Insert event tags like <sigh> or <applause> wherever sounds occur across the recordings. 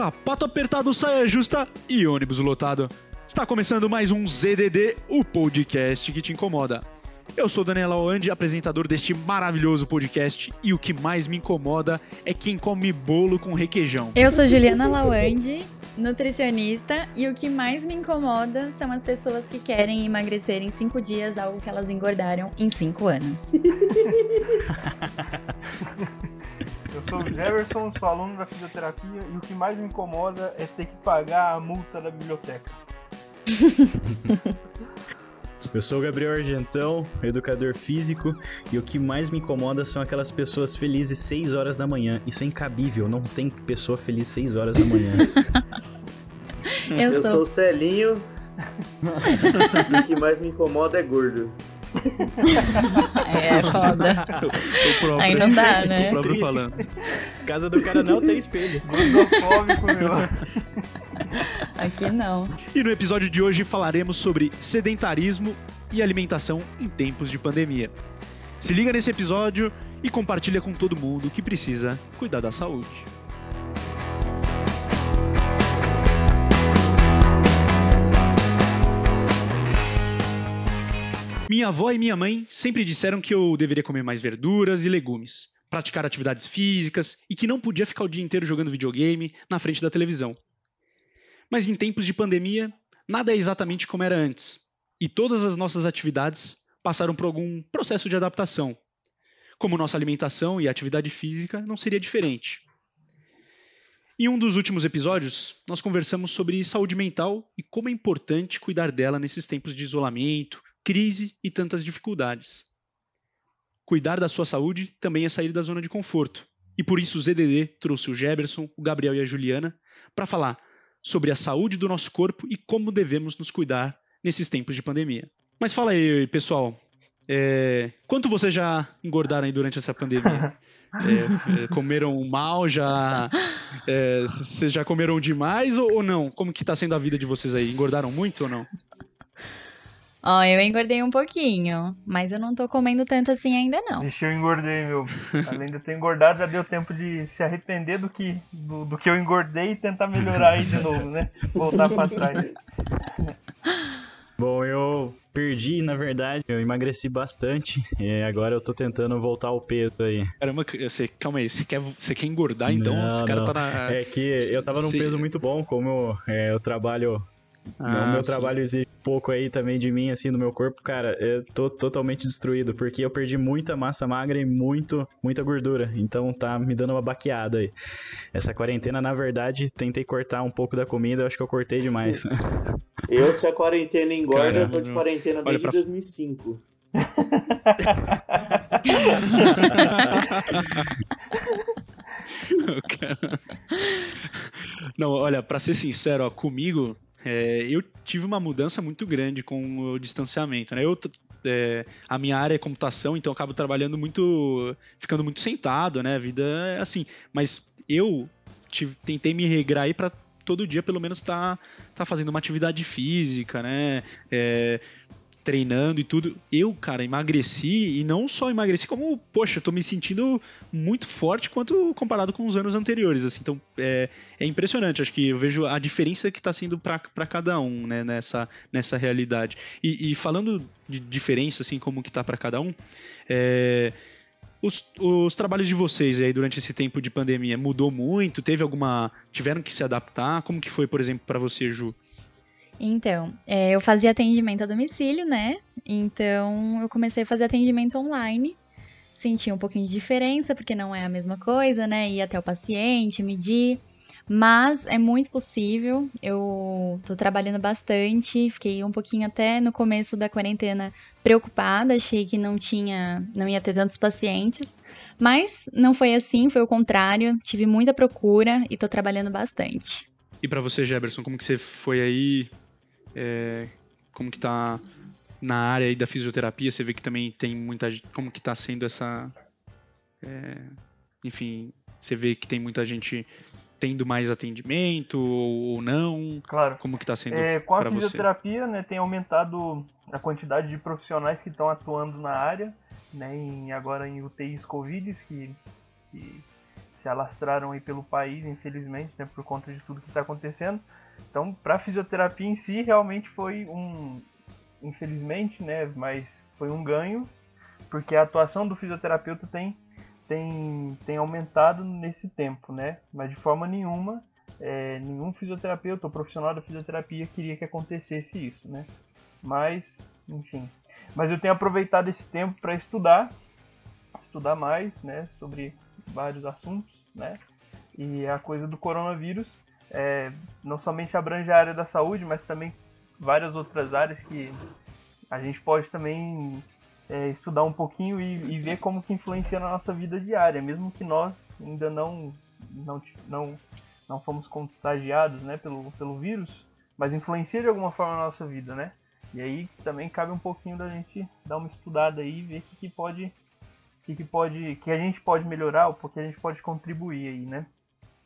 sapato apertado, saia justa e ônibus lotado. Está começando mais um ZDD, o podcast que te incomoda. Eu sou Daniela Oandi, apresentador deste maravilhoso podcast, e o que mais me incomoda é quem come bolo com requeijão. Eu sou Juliana Lawande, nutricionista, e o que mais me incomoda são as pessoas que querem emagrecer em 5 dias algo que elas engordaram em 5 anos. <laughs> Eu sou o Jefferson, sou aluno da fisioterapia e o que mais me incomoda é ter que pagar a multa da biblioteca. <laughs> Eu sou o Gabriel Argentão, educador físico, e o que mais me incomoda são aquelas pessoas felizes 6 horas da manhã. Isso é incabível, não tem pessoa feliz 6 horas da manhã. <laughs> Eu, Eu sou. sou o Celinho. <laughs> e o que mais me incomoda é gordo. É foda. O próprio, Aí não dá, né? O próprio Triste. falando. Casa do cara não tem espelho. Gordofóbico, meu. Aqui não. E no episódio de hoje falaremos sobre sedentarismo e alimentação em tempos de pandemia. Se liga nesse episódio e compartilha com todo mundo que precisa cuidar da saúde. Minha avó e minha mãe sempre disseram que eu deveria comer mais verduras e legumes, praticar atividades físicas e que não podia ficar o dia inteiro jogando videogame na frente da televisão. Mas em tempos de pandemia, nada é exatamente como era antes, e todas as nossas atividades passaram por algum processo de adaptação. Como nossa alimentação e atividade física não seria diferente. Em um dos últimos episódios, nós conversamos sobre saúde mental e como é importante cuidar dela nesses tempos de isolamento, crise e tantas dificuldades. Cuidar da sua saúde também é sair da zona de conforto. E por isso o ZDD trouxe o Geberson, o Gabriel e a Juliana para falar sobre a saúde do nosso corpo e como devemos nos cuidar nesses tempos de pandemia. Mas fala aí, pessoal, é, quanto vocês já engordaram aí durante essa pandemia? <laughs> É, é, comeram mal, já. é, Vocês já comeram demais ou, ou não? Como que tá sendo a vida de vocês aí? Engordaram muito ou não? Ó, eu engordei um pouquinho, mas eu não tô comendo tanto assim ainda não. Deixa eu engordei, meu. Além de eu ter engordado, já deu tempo de se arrepender do que, do, do que eu engordei e tentar melhorar aí de novo, né? Voltar pra trás. Bom, eu perdi, na verdade, eu emagreci bastante. E agora eu tô tentando voltar ao peso aí. Caramba, você, calma aí, você quer, você quer engordar então? Não, Esse cara não. tá na. É que eu tava num Cê- peso muito bom, como é, eu trabalho Ah, o meu sim. trabalho exige pouco aí também de mim, assim, do meu corpo, cara, eu tô totalmente destruído, porque eu perdi muita massa magra e muito, muita gordura, então tá me dando uma baqueada aí. Essa quarentena, na verdade, tentei cortar um pouco da comida, eu acho que eu cortei demais. <laughs> Eu, se a quarentena engorda, eu tô de quarentena desde pra- 2005. <laughs> Cara. Não, olha, pra ser sincero, ó, comigo, é, eu tive uma mudança muito grande com o distanciamento, né? Eu, é, a minha área é computação, então eu acabo trabalhando muito, ficando muito sentado, né? A vida é assim. Mas eu tive- tentei me regrar aí pra todo dia, pelo menos, tá, tá fazendo uma atividade física, né? É, treinando e tudo. Eu, cara, emagreci e não só emagreci, como, poxa, eu tô me sentindo muito forte quanto comparado com os anos anteriores, assim. Então, é, é impressionante. Acho que eu vejo a diferença que tá sendo para cada um, né, nessa, nessa realidade. E, e falando de diferença, assim, como que tá para cada um, é, os, os trabalhos de vocês aí durante esse tempo de pandemia mudou muito? Teve alguma. Tiveram que se adaptar? Como que foi, por exemplo, para você, Ju? Então, é, eu fazia atendimento a domicílio, né? Então, eu comecei a fazer atendimento online. Senti um pouquinho de diferença, porque não é a mesma coisa, né? Ir até o paciente, medir. Mas é muito possível. Eu tô trabalhando bastante. Fiquei um pouquinho até no começo da quarentena preocupada. Achei que não tinha, não ia ter tantos pacientes. Mas não foi assim, foi o contrário. Tive muita procura e tô trabalhando bastante. E para você, Jefferson, como que você foi aí? É, como que tá na área aí da fisioterapia? Você vê que também tem muita gente. Como que tá sendo essa. é, enfim, você vê que tem muita gente tendo mais atendimento ou ou não? Claro. Como que tá sendo É, com a para você? fisioterapia, né, tem aumentado a quantidade de profissionais que estão atuando na área, né, em, agora em UTIs Covid, que, que se alastraram aí pelo país, infelizmente, né, por conta de tudo que está acontecendo. Então, para a fisioterapia em si, realmente foi um, infelizmente, né, mas foi um ganho, porque a atuação do fisioterapeuta tem, tem, tem aumentado nesse tempo, né, mas de forma nenhuma, é, nenhum fisioterapeuta ou profissional da fisioterapia queria que acontecesse isso, né, mas, enfim. Mas eu tenho aproveitado esse tempo para estudar, estudar mais, né, sobre vários assuntos, né, e a coisa do coronavírus é, não somente abrange a área da saúde, mas também várias outras áreas que a gente pode também é, estudar um pouquinho e, e, ver como que influencia na nossa vida diária, mesmo que nós ainda não não não, não fomos contagiados, né, pelo, pelo vírus, mas influencia de alguma forma na nossa vida, né? E aí também cabe um pouquinho da gente dar uma estudada aí e ver o que, que pode que, que pode que a gente pode melhorar ou porque a gente pode contribuir aí, né?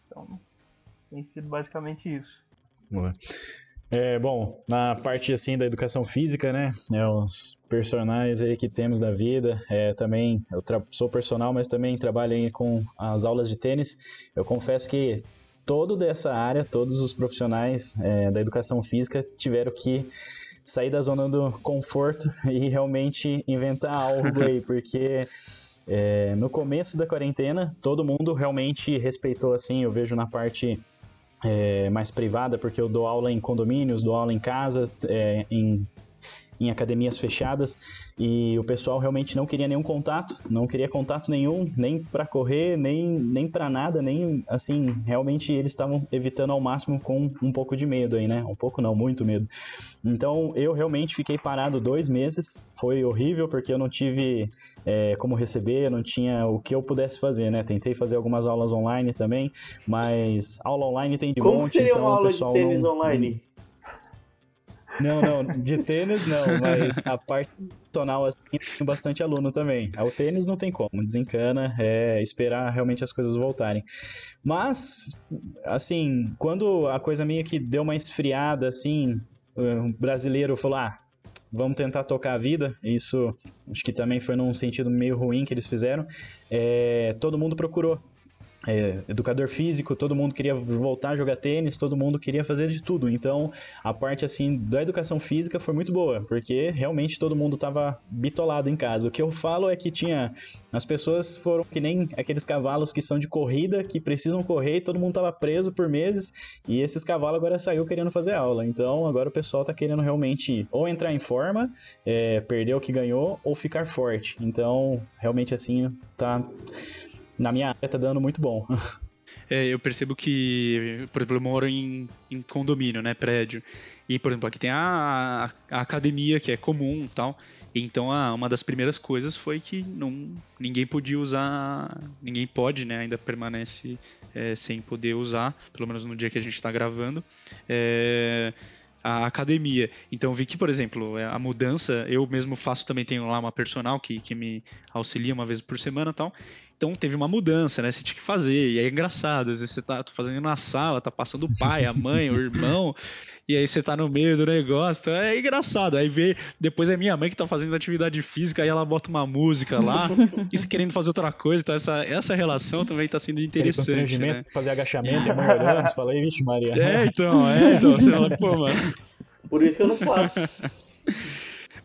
Então, tem sido basicamente isso. É, bom, na parte assim da educação física, né, é, os personagens aí que temos da vida, é, também eu sou personal, mas também trabalho com as aulas de tênis. Eu confesso que todo dessa área, todos os profissionais é, da educação física tiveram que sair da zona do conforto <laughs> e realmente inventar algo aí, <laughs> porque é, no começo da quarentena todo mundo realmente respeitou assim, eu vejo na parte é, mais privada, porque eu dou aula em condomínios, dou aula em casa, é, em em academias fechadas e o pessoal realmente não queria nenhum contato, não queria contato nenhum, nem para correr, nem, nem para nada, nem assim, realmente eles estavam evitando ao máximo com um pouco de medo aí, né? Um pouco não, muito medo. Então eu realmente fiquei parado dois meses, foi horrível porque eu não tive é, como receber, não tinha o que eu pudesse fazer, né? Tentei fazer algumas aulas online também, mas aula online tem de como monte, seria então uma aula de tênis não, online? Não, não, de tênis não, mas a parte tonal assim tem bastante aluno também. O tênis não tem como, desencana, é esperar realmente as coisas voltarem. Mas, assim, quando a coisa meio que deu uma esfriada, assim, o brasileiro falou, ah, vamos tentar tocar a vida, isso acho que também foi num sentido meio ruim que eles fizeram, é, todo mundo procurou é, educador físico, todo mundo queria voltar a jogar tênis, todo mundo queria fazer de tudo. Então, a parte assim da educação física foi muito boa, porque realmente todo mundo estava bitolado em casa. O que eu falo é que tinha as pessoas foram que nem aqueles cavalos que são de corrida, que precisam correr, e todo mundo estava preso por meses, e esses cavalos agora saiu querendo fazer aula. Então, agora o pessoal está querendo realmente ou entrar em forma, é, perder o que ganhou, ou ficar forte. Então, realmente assim, tá na minha área tá dando muito bom. <laughs> É, eu percebo que, por exemplo, eu moro em, em condomínio, né, prédio. E, por exemplo, aqui tem a, a, a academia, que é comum e tal. Então, uma das primeiras coisas foi que não, ninguém podia usar, ninguém pode, né, ainda permanece é, sem poder usar, pelo menos no dia que a gente está gravando, é, a academia. Então, vi que, por exemplo, a mudança, eu mesmo faço também, tenho lá uma personal que, que me auxilia uma vez por semana e tal. Então teve uma mudança, né? Você tinha que fazer. E é engraçado. Às vezes você tá fazendo na sala, tá passando o pai, a mãe, o irmão. E aí você tá no meio do negócio. Então é engraçado. Aí vê, depois é minha mãe que tá fazendo atividade física, aí ela bota uma música lá, e se querendo fazer outra coisa. Então essa, essa relação também tá sendo interessante. Né? Fazer agachamento e a mãe olhando, falei, vixe, Maria. É, então, é, então. Você fala, pô, mano. Por isso que eu não faço.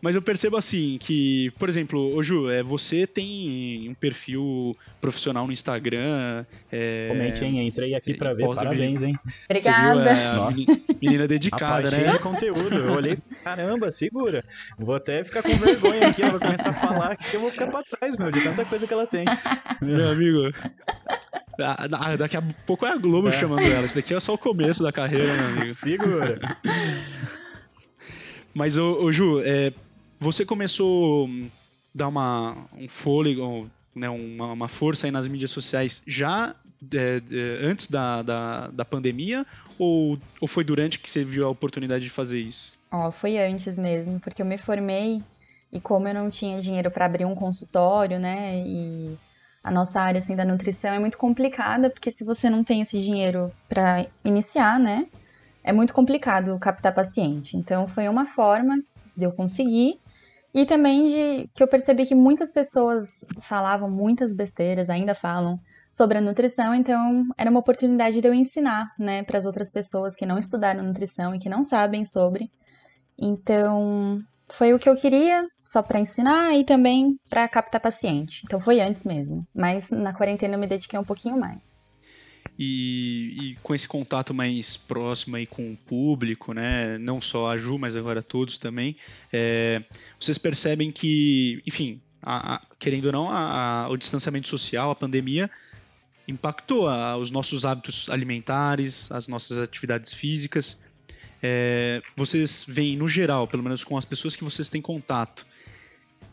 Mas eu percebo assim que, por exemplo, ô Ju, é, você tem um perfil profissional no Instagram. É, Comente, hein? Entrei aqui pra ver. Parabéns, hein? Obrigada. Viu, é, menina dedicada, Rapaz, né? De conteúdo. Eu olhei, caramba, segura. Vou até ficar com vergonha aqui. Ela vai começar a falar que eu vou ficar pra trás, meu, de tanta coisa que ela tem. Meu amigo. Daqui a pouco é a Globo é. chamando ela. Isso daqui é só o começo da carreira, meu amigo. Segura. Mas, ô, ô Ju, é, você começou a dar uma, um fôlego, né, uma, uma, força aí nas mídias sociais já é, é, antes da, da, da pandemia ou, ou foi durante que você viu a oportunidade de fazer isso? Oh, foi antes mesmo, porque eu me formei e como eu não tinha dinheiro para abrir um consultório, né, e a nossa área assim da nutrição é muito complicada, porque se você não tem esse dinheiro para iniciar, né, é muito complicado captar paciente. Então foi uma forma de eu conseguir e também de que eu percebi que muitas pessoas falavam muitas besteiras, ainda falam, sobre a nutrição, então era uma oportunidade de eu ensinar, né, para as outras pessoas que não estudaram nutrição e que não sabem sobre. Então, foi o que eu queria, só para ensinar e também para captar paciente. Então foi antes mesmo, mas na quarentena eu me dediquei um pouquinho mais. E, e, com esse contato mais próximo aí com o público, né, não só a Ju, mas agora todos também, é, vocês percebem que, enfim, a, a, querendo ou não, a, o distanciamento social, a pandemia, impactou os nossos hábitos alimentares, as nossas atividades físicas. É, vocês veem, no geral, pelo menos com as pessoas que vocês têm contato,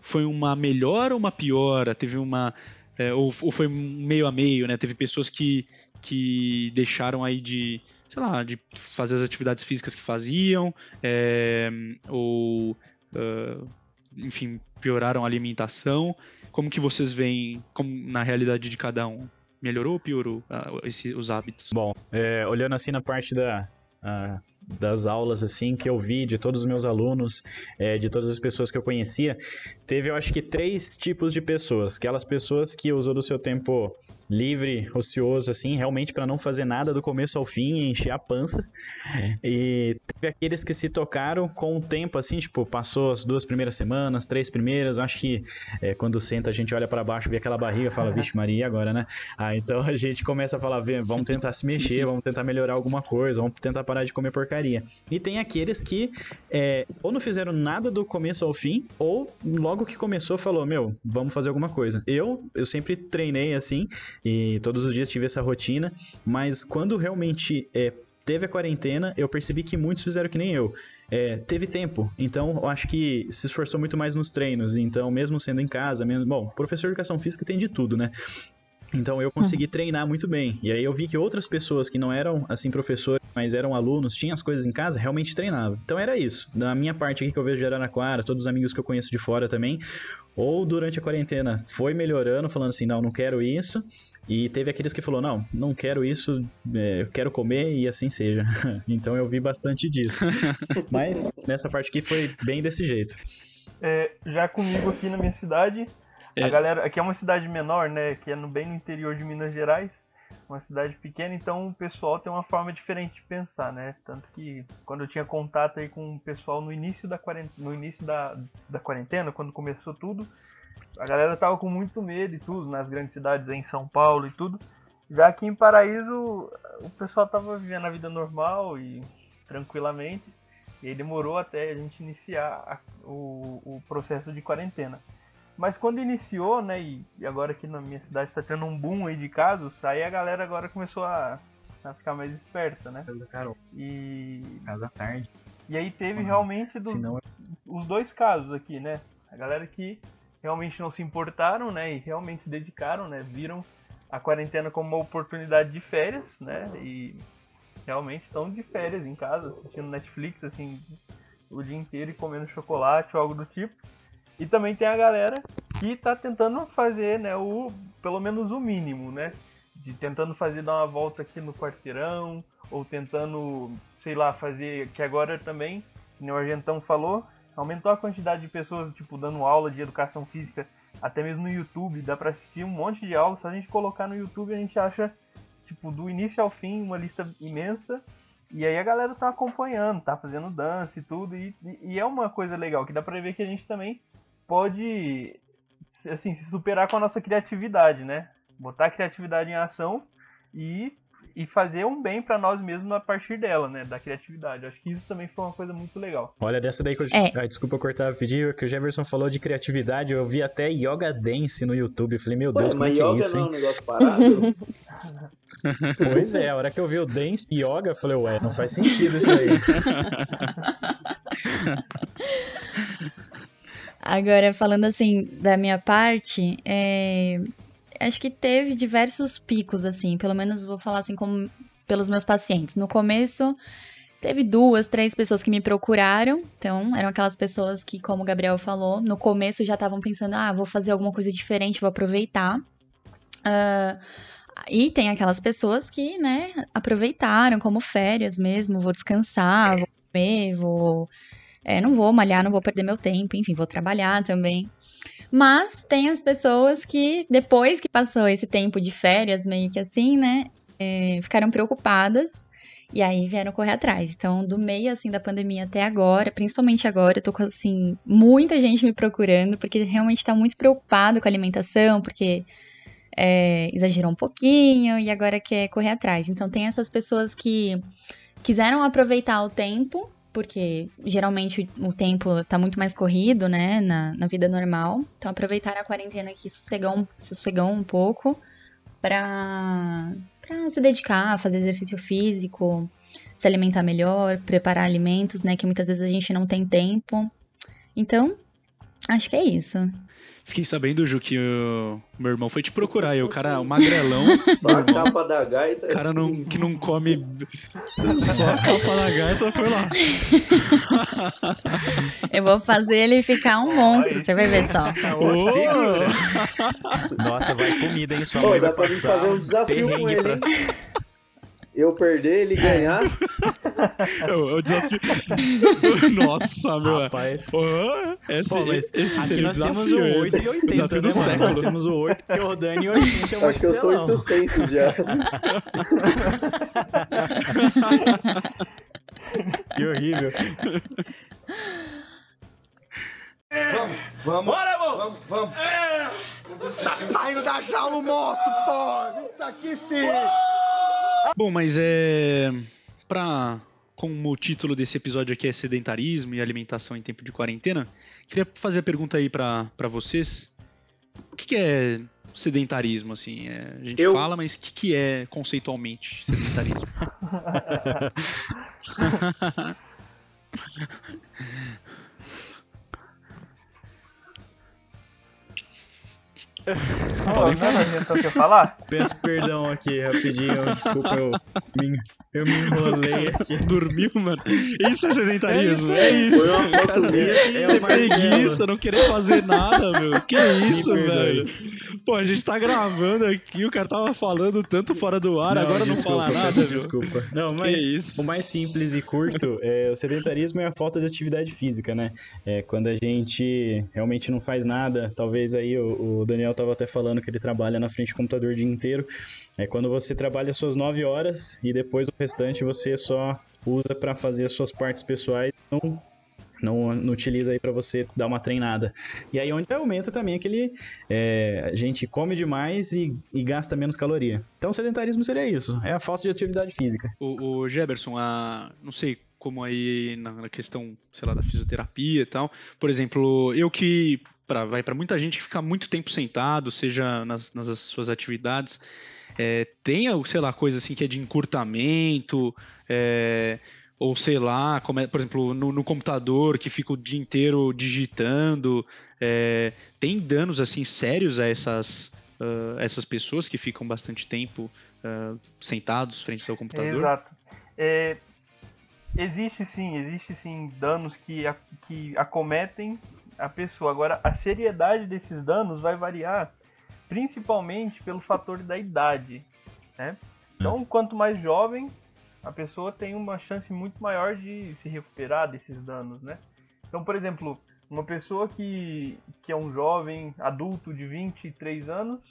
foi uma melhora ou uma piora? Teve uma. É, ou, ou, foi meio a meio, né? Teve pessoas que, que deixaram aí de, sei lá, de fazer as atividades físicas que faziam, é, ou, uh, enfim, pioraram a alimentação. Como que vocês veem como, na realidade de cada um? Melhorou ou piorou uh, esse, os hábitos? Bom, é, olhando assim na parte da, uh, das aulas assim que eu vi de todos os meus alunos, é, de todas as pessoas que eu conhecia, teve eu acho que três tipos de pessoas. Aquelas pessoas que usou do seu tempo livre, ocioso, assim, realmente para não fazer nada do começo ao fim e encher a pança. E teve aqueles que se tocaram com o tempo, assim, tipo, passou as duas primeiras semanas, três primeiras. Eu acho que é, quando senta a gente olha para baixo, vê aquela barriga, fala, vixe, Maria, agora, né? Ah, então a gente começa a falar, vamos tentar se mexer, <laughs> vamos tentar melhorar alguma coisa, vamos tentar parar de comer porcaria. E tem aqueles que é, ou não fizeram nada do começo ao fim, ou logo que começou falou, meu, vamos fazer alguma coisa. Eu, eu sempre treinei assim, e todos os dias tive essa rotina, mas quando realmente é, teve a quarentena, eu percebi que muitos fizeram que nem eu. É, teve tempo, então eu acho que se esforçou muito mais nos treinos. Então, mesmo sendo em casa, mesmo, bom, professor de educação física tem de tudo, né? Então eu consegui uhum. treinar muito bem. E aí eu vi que outras pessoas que não eram assim professores, mas eram alunos, tinham as coisas em casa, realmente treinavam. Então era isso. Da minha parte aqui que eu vejo de Araraquara, todos os amigos que eu conheço de fora também, ou durante a quarentena foi melhorando, falando assim, não, não quero isso. E teve aqueles que falou, não, não quero isso, é, eu quero comer e assim seja. <laughs> então eu vi bastante disso. <laughs> Mas nessa parte aqui foi bem desse jeito. É, já comigo aqui na minha cidade, é. a galera, aqui é uma cidade menor, né, que é no, bem no interior de Minas Gerais, uma cidade pequena, então o pessoal tem uma forma diferente de pensar, né? Tanto que quando eu tinha contato aí com o pessoal no início da quarentena, no início da, da quarentena, quando começou tudo, a galera tava com muito medo e tudo, nas grandes cidades em São Paulo e tudo. Já aqui em Paraíso, o pessoal tava vivendo a vida normal e tranquilamente. E aí demorou até a gente iniciar a, o, o processo de quarentena. Mas quando iniciou, né, e, agora aqui na minha cidade está tendo um boom aí de casos, aí a galera agora começou a, a ficar mais esperta, né? E. Casa tarde. E aí teve uhum. realmente do, Senão... os dois casos aqui, né? A galera que realmente não se importaram, né? E realmente dedicaram, né? Viram a quarentena como uma oportunidade de férias, né? E realmente estão de férias em casa, assistindo Netflix, assim, o dia inteiro e comendo chocolate ou algo do tipo. E também tem a galera que está tentando fazer, né, o pelo menos o mínimo, né? De tentando fazer dar uma volta aqui no quarteirão ou tentando, sei lá, fazer que agora também, como o Argentão falou, aumentou a quantidade de pessoas, tipo, dando aula de educação física, até mesmo no YouTube, dá pra assistir um monte de aulas, se a gente colocar no YouTube a gente acha, tipo, do início ao fim, uma lista imensa, e aí a galera tá acompanhando, tá fazendo dança e tudo, e, e é uma coisa legal, que dá pra ver que a gente também pode, assim, se superar com a nossa criatividade, né? Botar a criatividade em ação e e fazer um bem para nós mesmos a partir dela, né? Da criatividade. Acho que isso também foi uma coisa muito legal. Olha, dessa daí que eu. É. Ai, desculpa cortar pedir, que o Jefferson falou de criatividade. Eu vi até Yoga Dance no YouTube. Eu falei, meu Deus, Ué, mas yoga é isso, não é um negócio parado? <laughs> pois é, a hora que eu vi o Dance Yoga, eu falei, ué, não faz sentido isso aí. <laughs> Agora, falando assim, da minha parte, é acho que teve diversos picos, assim, pelo menos vou falar assim como pelos meus pacientes. No começo, teve duas, três pessoas que me procuraram, então eram aquelas pessoas que, como o Gabriel falou, no começo já estavam pensando, ah, vou fazer alguma coisa diferente, vou aproveitar. Uh, e tem aquelas pessoas que, né, aproveitaram como férias mesmo, vou descansar, vou comer, vou. É, não vou malhar, não vou perder meu tempo, enfim, vou trabalhar também. Mas tem as pessoas que, depois que passou esse tempo de férias, meio que assim, né? É, ficaram preocupadas e aí vieram correr atrás. Então, do meio, assim, da pandemia até agora, principalmente agora, eu tô com, assim, muita gente me procurando, porque realmente tá muito preocupado com a alimentação, porque é, exagerou um pouquinho e agora quer correr atrás. Então, tem essas pessoas que quiseram aproveitar o tempo, porque geralmente o tempo tá muito mais corrido, né, na, na vida normal. Então, aproveitaram a quarentena que sossegou um, um pouco para se dedicar a fazer exercício físico, se alimentar melhor, preparar alimentos, né? Que muitas vezes a gente não tem tempo. Então, acho que é isso. Fiquei sabendo, Ju, que o meu irmão foi te procurar. E o cara, o <laughs> magrelão. Só a capa da gaita. O cara não, que não come <laughs> só a capa da gaita foi lá. <laughs> Eu vou fazer ele ficar um monstro, você vai ver só. Ô, segura. Nossa, vai comida, hein? Sua Ô, mãe dá vai pra mim passar fazer um desafio com ele, pra- hein? Eu perder, ele ganhar. É o é o desafio. <laughs> Nossa, meu. Rapaz. Ô, esse, Pô, mas esse aqui nós temos o 8 esse. e 80, Desafio né, mano? século. Nós temos o 8, porque o Dani 80 é um Acho que eu sou excelão. 800 já. <laughs> Que horrível. Vamos. Bora, moço! Vamos, vamos. Tá saindo da jaula o monstro, pô! Isso aqui sim! Bom, mas é. Pra. Como o título desse episódio aqui é sedentarismo e alimentação em tempo de quarentena, queria fazer a pergunta aí pra, pra vocês. O que, que é sedentarismo, assim? É, a gente Eu- fala, mas o que, que é conceitualmente sedentarismo? <laughs> <laughs> <laughs> Não, então quer falar? Peço perdão aqui, rapidinho. Desculpa, eu me, eu me enrolei aqui. Dormiu, mano? Isso é sedentarismo? É É isso. Foi uma foto minha que É preguiça, não querer fazer nada, meu. Que isso, velho? Pô, a gente tá gravando aqui, o cara tava falando tanto fora do ar, agora não desculpa, fala nada, meu. Desculpa. Não, mas isso. o mais simples e curto, é, o sedentarismo é a falta de atividade física, né? É quando a gente realmente não faz nada. Talvez aí o, o Daniel tava até falando que ele trabalha na frente do computador o dia inteiro. É quando você trabalha suas 9 horas e depois o restante você só usa pra fazer as suas partes pessoais. Não não, não utiliza aí pra você dar uma treinada. E aí onde aumenta também aquele. é, a gente come demais e, e gasta menos caloria. Então sedentarismo seria isso. É a falta de atividade física. O, o a, não sei como aí na, na questão, sei lá, da fisioterapia e tal. Por exemplo, eu que pra, vai para muita gente que fica muito tempo sentado, seja nas, nas suas atividades, é, tem, sei lá, coisa assim que é de encurtamento, é, ou sei lá, como é, por exemplo, no, no computador que fica o dia inteiro digitando, é, tem danos assim sérios a essas, ah, essas pessoas que ficam bastante tempo ah, sentados frente ao computador? Exato. É, existe sim, existe sim danos que, a- que acometem a pessoa. Agora, a seriedade desses danos vai variar principalmente pelo fator da idade, né? Então, quanto mais jovem, a pessoa tem uma chance muito maior de se recuperar desses danos, né? Então, por exemplo, uma pessoa que, que é um jovem adulto de 23 anos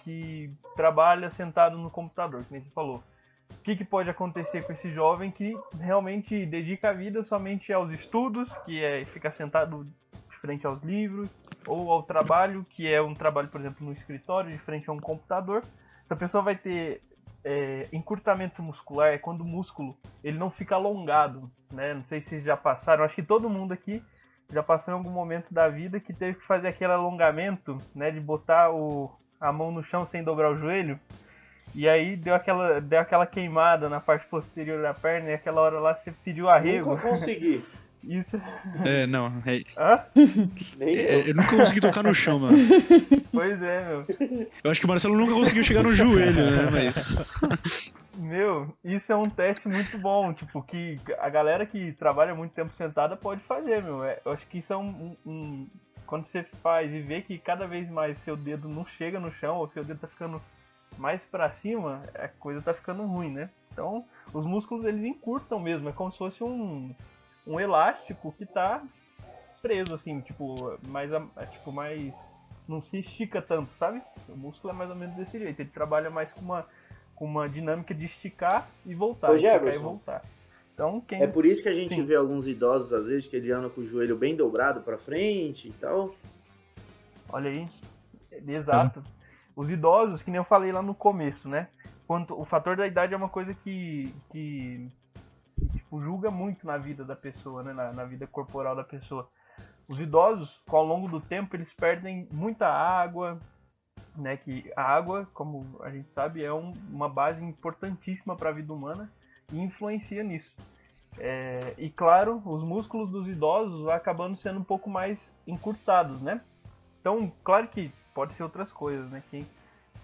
que trabalha sentado no computador, como você falou. O que, que pode acontecer com esse jovem que realmente dedica a vida somente aos estudos, que é ficar sentado de frente aos livros, ou ao trabalho, que é um trabalho, por exemplo, no escritório, de frente a um computador. Essa pessoa vai ter é, encurtamento muscular, é quando o músculo ele não fica alongado, né? Não sei se vocês já passaram, acho que todo mundo aqui já passou em algum momento da vida que teve que fazer aquele alongamento, né? De botar o, a mão no chão sem dobrar o joelho. E aí deu aquela, deu aquela queimada na parte posterior da perna e aquela hora lá você pediu arrego. Nunca consegui. <laughs> Isso. É, não. É, Hã? Nem é, eu. eu nunca consegui tocar no chão, mano. Pois é, meu. Eu acho que o Marcelo nunca conseguiu chegar no joelho, né? Mas. Meu, isso é um teste muito bom, tipo, que a galera que trabalha muito tempo sentada pode fazer, meu. É, eu acho que isso é um, um- um- Quando você faz e vê que cada vez mais seu dedo não chega no chão, ou seu dedo tá ficando mais pra cima, a coisa tá ficando ruim, né? Então, os músculos eles encurtam mesmo, é como se fosse um, um elástico que tá preso, assim, tipo, mais, é, tipo, mais não se estica tanto, sabe? O músculo é mais ou menos desse jeito. Ele trabalha mais com uma, com uma dinâmica de esticar e voltar. Ô, esticar e voltar. Então, quem. É por isso que a gente Sim. vê alguns idosos, às vezes, que ele anda com o joelho bem dobrado pra frente e tal. Olha aí. Exato. Os idosos, que nem eu falei lá no começo, né? Quanto, o fator da idade é uma coisa que, que, tipo, julga muito na vida da pessoa, né? Na, na vida corporal da pessoa. Os idosos, ao longo do tempo, eles perdem muita água, né? Que a água, como a gente sabe, é um- uma base importantíssima para a vida humana e influencia nisso. É, e claro, os músculos dos idosos vão acabando sendo um pouco mais encurtados, né? Então, claro que pode ser outras coisas, né? Que,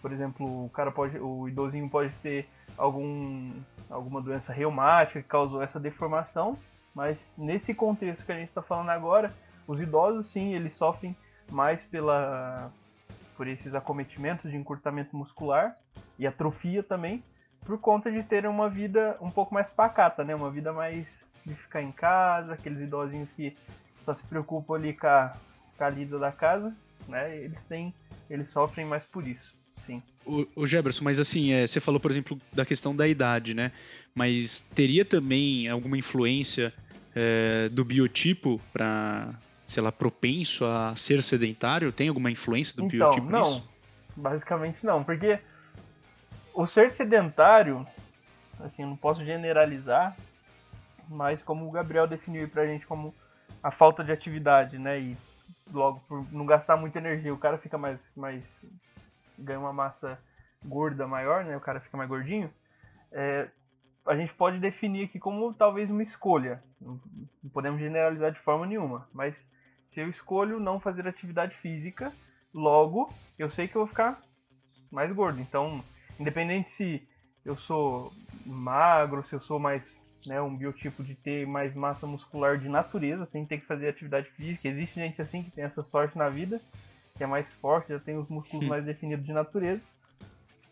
por exemplo, o cara pode, o idosinho pode ter algum, alguma doença reumática que causou essa deformação, mas nesse contexto que a gente está falando agora, os idosos sim, eles sofrem mais pela por esses acometimentos de encurtamento muscular e atrofia também, por conta de terem uma vida um pouco mais pacata, né? Uma vida mais de ficar em casa, aqueles idosinhos que só se preocupam ali com a, com a lida da casa, né? Eles têm, eles sofrem mais por isso, sim. O, o mas assim, é, você falou, por exemplo, da questão da idade, né? Mas teria também alguma influência é, do biotipo para, sei lá, propenso a ser sedentário? Tem alguma influência do Então, biotipo não, nisso? basicamente não, porque o ser sedentário, assim, eu não posso generalizar, mas como o Gabriel definiu aí pra gente como a falta de atividade, né, e logo por não gastar muita energia, o cara fica mais, mais ganha uma massa gorda maior, né, o cara fica mais gordinho, é, a gente pode definir aqui como talvez uma escolha, não podemos generalizar de forma nenhuma, mas se eu escolho não fazer atividade física, logo eu sei que eu vou ficar mais gordo. Então, independente se eu sou magro, se eu sou mais né, um biotipo de ter mais massa muscular de natureza, sem ter que fazer atividade física. Existe gente assim que tem essa sorte na vida, que é mais forte, já tem os músculos Sim. mais definidos de natureza.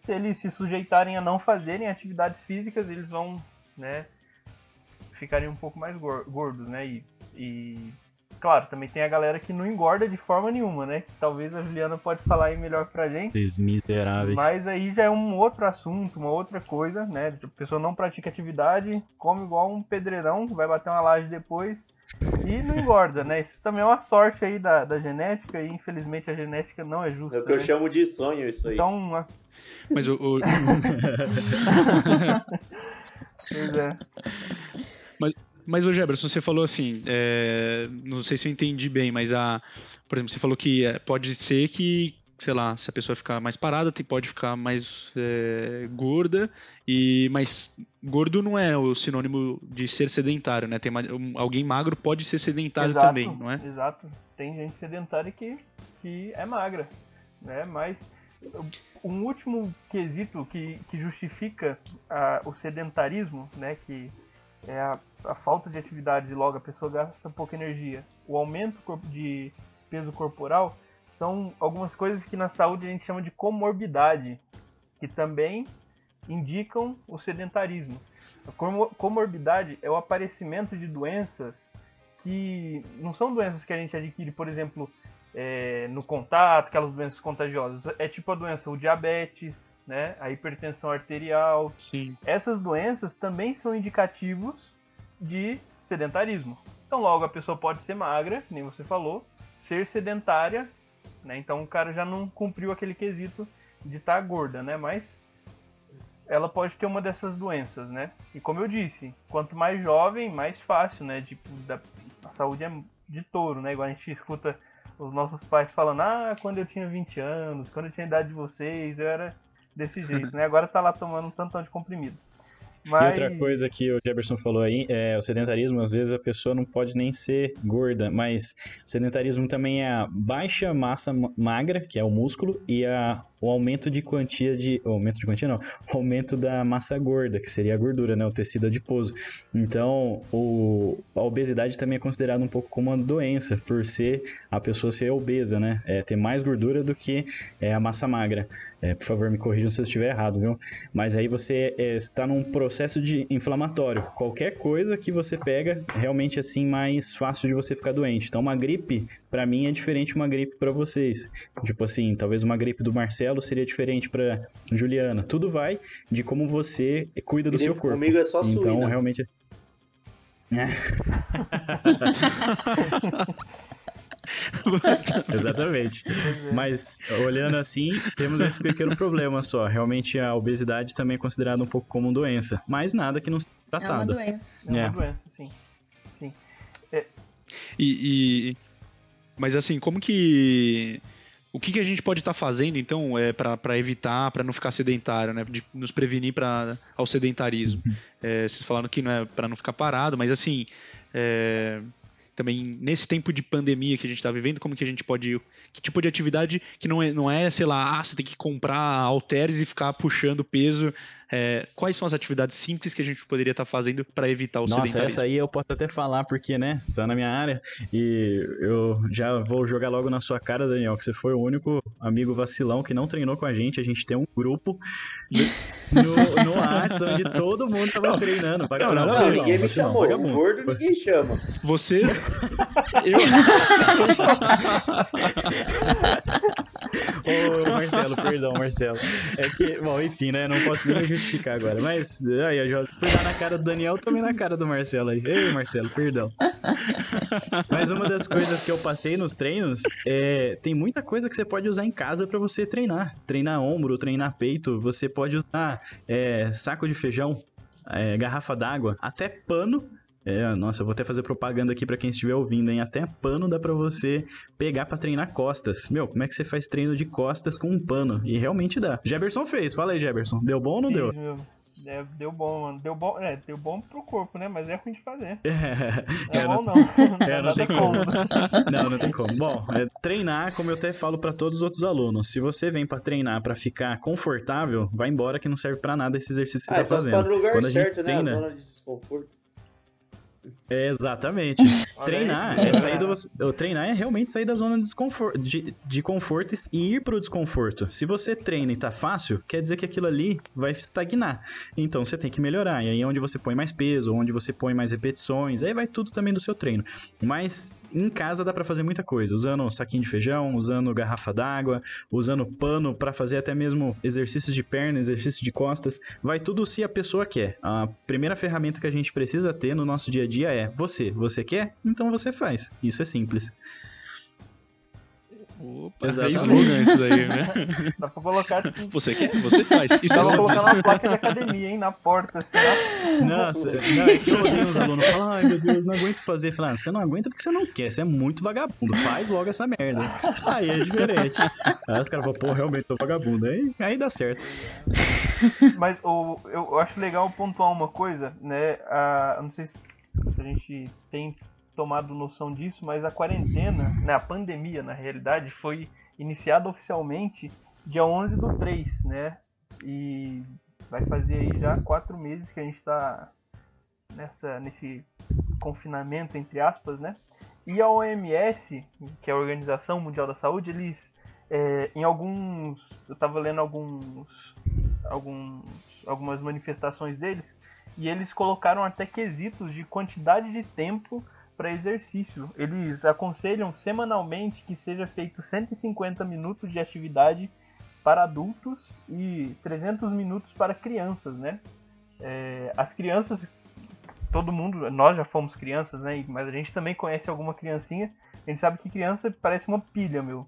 Se eles se sujeitarem a não fazerem atividades físicas, eles vão, né, ficarem um pouco mais gor- gordos, né? E, e, claro, também tem a galera que não engorda de forma nenhuma, né? Talvez a Juliana pode falar aí melhor pra gente. Esses miseráveis. Mas aí já é um outro assunto, uma outra coisa, né? A pessoa não pratica atividade, come igual um pedreirão, vai bater uma laje depois e não engorda, né? Isso também é uma sorte aí da, da genética e infelizmente a genética não é justa. É o que eu né? chamo de sonho isso aí. Então, a- Mas o, o- <laughs> pois é. Mas, ô Geberson, você falou assim, é, não sei se eu entendi bem, mas a, por exemplo, você falou que é, pode ser que, sei lá, se a pessoa ficar mais parada, tem- pode ficar mais é, gorda, e mas gordo não é o sinônimo de ser sedentário, né? Tem alguém magro pode ser sedentário Exato, também, não é? Exato. Tem gente sedentária que, que é magra, né? Mas um último quesito que, que justifica a- o sedentarismo, né? Que é a, a falta de atividade e logo a pessoa gasta pouca energia. O aumento de peso corporal são algumas coisas que na saúde a gente chama de comorbidade, que também indicam o sedentarismo. A comor- comorbidade é o aparecimento de doenças que não são doenças que a gente adquire, por exemplo, é, no contato, aquelas doenças contagiosas. É tipo a doença, o diabetes, né, a hipertensão arterial. Sim. Essas doenças também são indicativos de sedentarismo. Então, logo, a pessoa pode ser magra, nem você falou, ser sedentária, né? Então, o cara já não cumpriu aquele quesito de estar gorda, né? Mas ela pode ter uma dessas doenças, né? E como eu disse, quanto mais jovem, mais fácil, né? Tipo, da, a saúde é de touro, né? Igual a gente escuta os nossos pais falando, ah, quando eu tinha 20 anos, quando eu tinha a idade de vocês, eu era desse <laughs> jeito, né? Agora tá lá tomando um tantão de comprimido. Mas... E outra coisa que o Jefferson falou aí, é o sedentarismo, às vezes a pessoa não pode nem ser gorda, mas o sedentarismo também é a baixa massa ma- magra, que é o músculo, e a o aumento de quantia de. O aumento de quantia não. O aumento da massa gorda, que seria a gordura, né? O tecido adiposo. Então, o, a obesidade também é considerada um pouco como uma doença, por ser a pessoa ser obesa, né? É, ter mais gordura do que é, a massa magra. É, por favor, me corrijam se eu estiver errado, viu? Mas aí você é, está num processo de inflamatório. Qualquer coisa que você pega, realmente assim, mais fácil de você ficar doente. Então, uma gripe, para mim, é diferente de uma gripe para vocês. Tipo assim, talvez uma gripe do Marcelo seria diferente para Juliana. Tudo vai de como você cuida do seu corpo. comigo é só Então, suína. realmente. É. <laughs> Exatamente. Mas olhando assim, temos esse pequeno problema só. Realmente a obesidade também é considerada um pouco como uma doença, mas nada que não seja É uma doença. É uma É. doença, sim. Sim. E, e- mas assim, como que o que, que a gente pode estar fazendo então é para evitar, para não ficar sedentário, né? De nos prevenir para ao sedentarismo. É, vocês falaram que não é para não ficar parado, mas assim, é, também nesse tempo de pandemia que a gente está vivendo, como que a gente pode que tipo de atividade que não é, não é sei lá, ah, você tem que comprar halteres e ficar puxando peso. É, quais são as atividades simples que a gente poderia estar fazendo para evitar o Nossa, sedentarismo? essa aí eu posso até falar, porque, né, tá na minha área. E eu já vou jogar logo na sua cara, Daniel, que você foi o único amigo vacilão que não treinou com a gente. A gente tem um grupo no, no ar onde todo mundo tava treinando. Não, não, Não, ninguém me chamou. vagabundo. O gordo ninguém chama. Você. <laughs> Eu. Ô, Marcelo, perdão, Marcelo. É que, bom, enfim, né? Não posso nem justificar agora. Mas, aí, eu já dar na cara do Daniel, tomei na cara do Marcelo aí. Ei, Marcelo, perdão. Mas uma das coisas que eu passei nos treinos é. Tem muita coisa que você pode usar em casa pra você treinar. Treinar ombro, treinar peito. Você pode usar é, saco de feijão, é, garrafa d'água, até pano. É, nossa, eu vou até fazer propaganda aqui pra quem estiver ouvindo, hein? Até pano dá pra você pegar pra treinar costas. Meu, como é que você faz treino de costas com um pano? E realmente dá. Jefferson fez, fala aí, Jefferson. Deu bom ou não deu? Meu. É, deu bom, mano. Deu bom, é, deu bom pro corpo, né? Mas é ruim de fazer. <laughs> É, É, não, bom <laughs> não. Não é, é não tem como. <laughs> Não, não tem como. Bom, é, treinar, como eu até falo pra todos os outros alunos, se você vem pra treinar pra ficar confortável, vai embora que não serve pra nada esse exercício que Ah, você tá então você tá fazendo. no lugar Quando a gente certo, né? treina- A zona de desconforto. if É, exatamente. Treinar é sair do, treinar é realmente sair da zona de desconforto, de, de conforto e ir pro desconforto. Se você treina e tá fácil, quer dizer que aquilo ali vai estagnar. Então você tem que melhorar. E aí é onde você põe mais peso, onde você põe mais repetições, aí vai tudo também do seu treino. Mas em casa dá pra fazer muita coisa, usando saquinho de feijão, usando garrafa d'água, usando pano pra fazer até mesmo exercícios de perna, exercício de costas. Vai tudo se a pessoa quer. A primeira ferramenta que a gente precisa ter no nosso dia a dia é você. Você quer? Então você faz. Isso é simples. Opa, é Exatamente. slogan isso daí, né? <laughs> Dá pra colocar, tipo, <laughs> Você quer? Você faz. Isso dá é pra colocar uma placa de academia, hein? Na porta, assim. <laughs> Nossa, não, é que eu odeio os alunos falam, ai meu Deus, não aguento fazer. Falar, você não aguenta porque você não quer, você é muito vagabundo, faz logo essa merda. Aí é diferente. Aí os caras falam, pô, realmente tô vagabundo. Aí, aí dá certo. Mas o, eu, acho legal pontuar uma coisa, né? A, eu não sei se, se a gente tem tomado noção disso, mas a quarentena, né, a pandemia, na realidade, foi iniciada oficialmente dia 11 do 3, né? E vai fazer aí já quatro meses que a gente está nessa, nesse confinamento, entre aspas, né? E a OMS, que é a Organização Mundial da Saúde, eles, é, em alguns... Eu estava lendo alguns alguns, algumas manifestações deles e eles colocaram até quesitos de quantidade de tempo para exercício. Eles aconselham semanalmente que seja feito 150 minutos de atividade para adultos e 300 minutos para crianças, né? É, as crianças, todo mundo, nós já fomos crianças, né? Mas a gente também conhece alguma criancinha. A gente sabe que criança parece uma pilha, meu.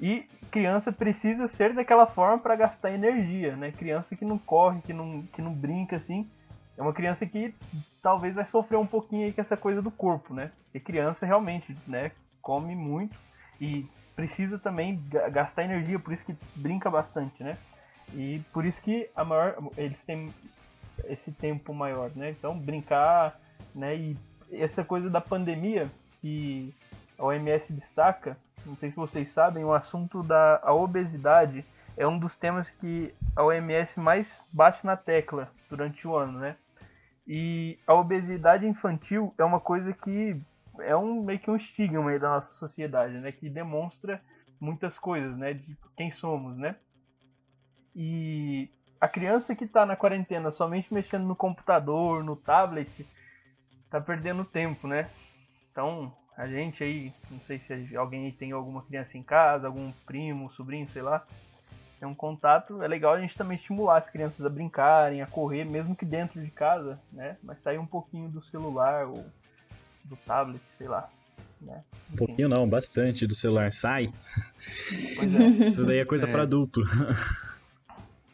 E criança precisa ser daquela forma para gastar energia, né? Criança que não corre, que não, que não brinca assim, é uma criança que talvez vai sofrer um pouquinho aí com essa coisa do corpo, né? E criança realmente, né, come muito e precisa também ga- gastar energia, por isso que brinca bastante, né? E por isso que a maior eles têm esse tempo maior, né? Então brincar, né? E essa coisa da pandemia que a OMS destaca, não sei se vocês sabem, o assunto da obesidade é um dos temas que a OMS mais bate na tecla durante o ano, né? E a obesidade infantil é uma coisa que é um meio que um estigma aí da nossa sociedade, né? Que demonstra muitas coisas, né? De quem somos, né? E a criança que está na quarentena somente mexendo no computador, no tablet, tá perdendo tempo, né? Então, a gente aí, não sei se alguém tem alguma criança em casa, algum primo, sobrinho, sei lá, é um contato, é legal a gente também estimular as crianças a brincarem, a correr, mesmo que dentro de casa, né? Mas sair um pouquinho do celular ou do tablet, sei lá. Né? Um pouquinho não, bastante do celular. Sai! Pois é. <laughs> Isso daí é coisa É. pra adulto. <laughs>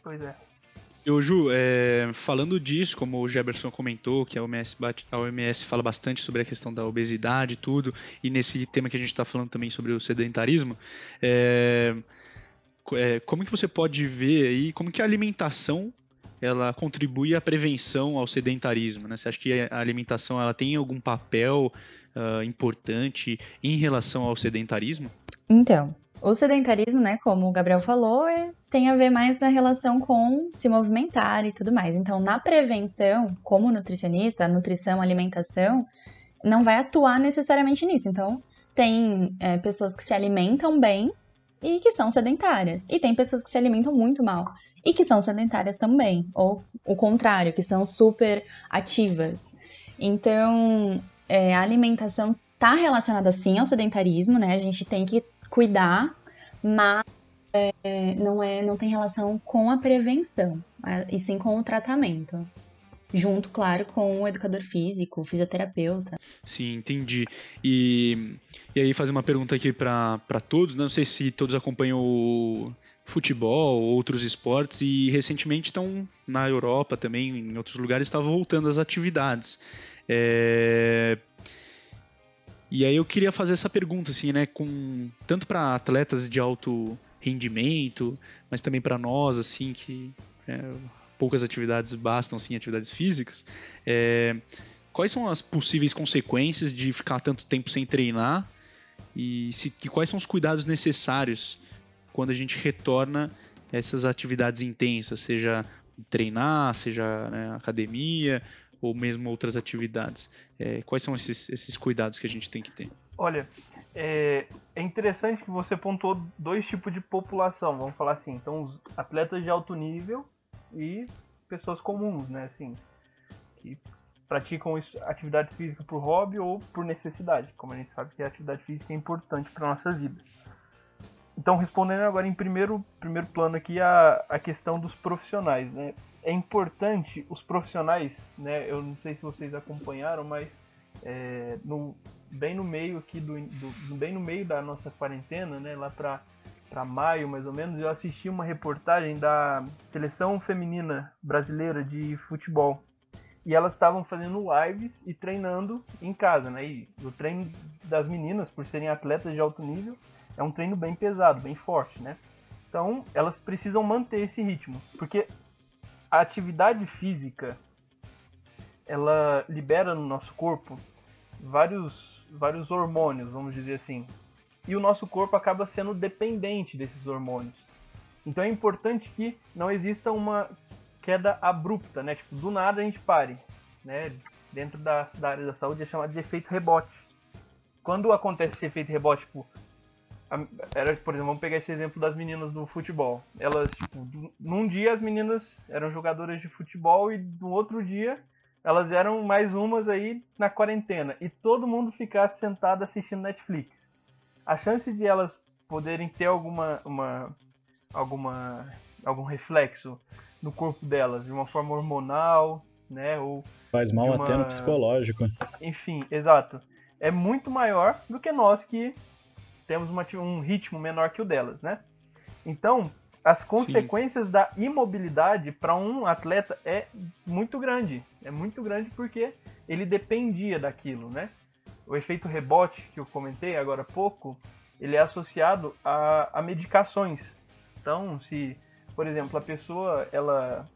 Pois é. Eu, Ju, é, falando disso, como o Jefferson comentou, que a OMS, bate- a OMS fala bastante sobre a questão da obesidade e tudo, e nesse tema que a gente está falando também sobre o sedentarismo, é, é, como que você pode ver aí, como que a alimentação ela contribui à prevenção ao sedentarismo, né? Você acha que a alimentação ela tem algum papel ah, importante em relação ao sedentarismo? Então, o sedentarismo, né, como o Gabriel falou, é- tem a ver mais na relação com se movimentar e tudo mais. Então, na prevenção, como nutricionista, nutrição, alimentação, não vai atuar necessariamente nisso. Então, tem é, pessoas que se alimentam bem e que são sedentárias. E tem pessoas que se alimentam muito mal e que são sedentárias também. Ou o contrário, que são super ativas. Então, é, a alimentação está relacionada sim ao sedentarismo, né? A gente tem que cuidar, mas é, não, é, não tem relação com a prevenção, e sim com o tratamento. Junto, claro, com o educador físico, o fisioterapeuta. Sim, entendi. E, e aí fazer uma pergunta aqui para todos, né? não sei se todos acompanham o futebol ou outros esportes e recentemente estão na Europa também, em outros lugares, estavam voltando às atividades. É, E aí eu queria fazer essa pergunta, assim, né, com tanto para atletas de alto rendimento, mas também para nós, assim, que é, poucas atividades bastam, assim, atividades físicas. É, quais são as possíveis consequências de ficar tanto tempo sem treinar e, se- e quais são os cuidados necessários quando a gente retorna essas atividades intensas, seja treinar, seja né, academia ou mesmo outras atividades. É, quais são esses, esses cuidados que a gente tem que ter? Olha, é, é interessante que você pontuou dois tipos de população, vamos falar assim. Então, os atletas de alto nível e pessoas comuns, né? Assim, que praticam atividades físicas por hobby ou por necessidade, como a gente sabe que a atividade física é importante para nossa vida. Então, respondendo agora em primeiro, primeiro plano aqui a, a questão dos profissionais, né? É importante os profissionais, né? Eu não sei se vocês acompanharam, mas é, no, bem no meio aqui do, do- bem no meio da nossa quarentena, né, lá para para maio mais ou menos, eu assisti uma reportagem da seleção feminina brasileira de futebol. E elas estavam fazendo lives e treinando em casa, né? E o treino das meninas, por serem atletas de alto nível, é um treino bem pesado, bem forte, né? Então, elas precisam manter esse ritmo, porque a atividade física ela libera no nosso corpo vários, vários hormônios, vamos dizer assim. E o nosso corpo acaba sendo dependente desses hormônios. Então é importante que não exista uma queda abrupta, né? Tipo, do nada a gente pare, né? Dentro da, da área da saúde é chamado de efeito rebote. Quando acontece esse efeito rebote, tipo, a- era, por exemplo, vamos pegar esse exemplo das meninas do futebol. Elas, tipo, num dia as meninas eram jogadoras de futebol e no outro dia elas eram mais umas aí na quarentena e todo mundo ficasse sentado assistindo Netflix. A chance de elas poderem ter alguma uma alguma algum reflexo no corpo delas de uma forma hormonal, né, ou Faz mal uma- até no psicológico. enfim, exato, é muito maior do que nós que temos uma- um ritmo menor que o delas, né? Então, as consequências da imobilidade para um atleta é muito grande. É muito grande porque ele dependia daquilo, né? O efeito rebote que eu comentei agora há pouco, ele é associado a, a medicações. Então, se, por exemplo, a pessoa ela,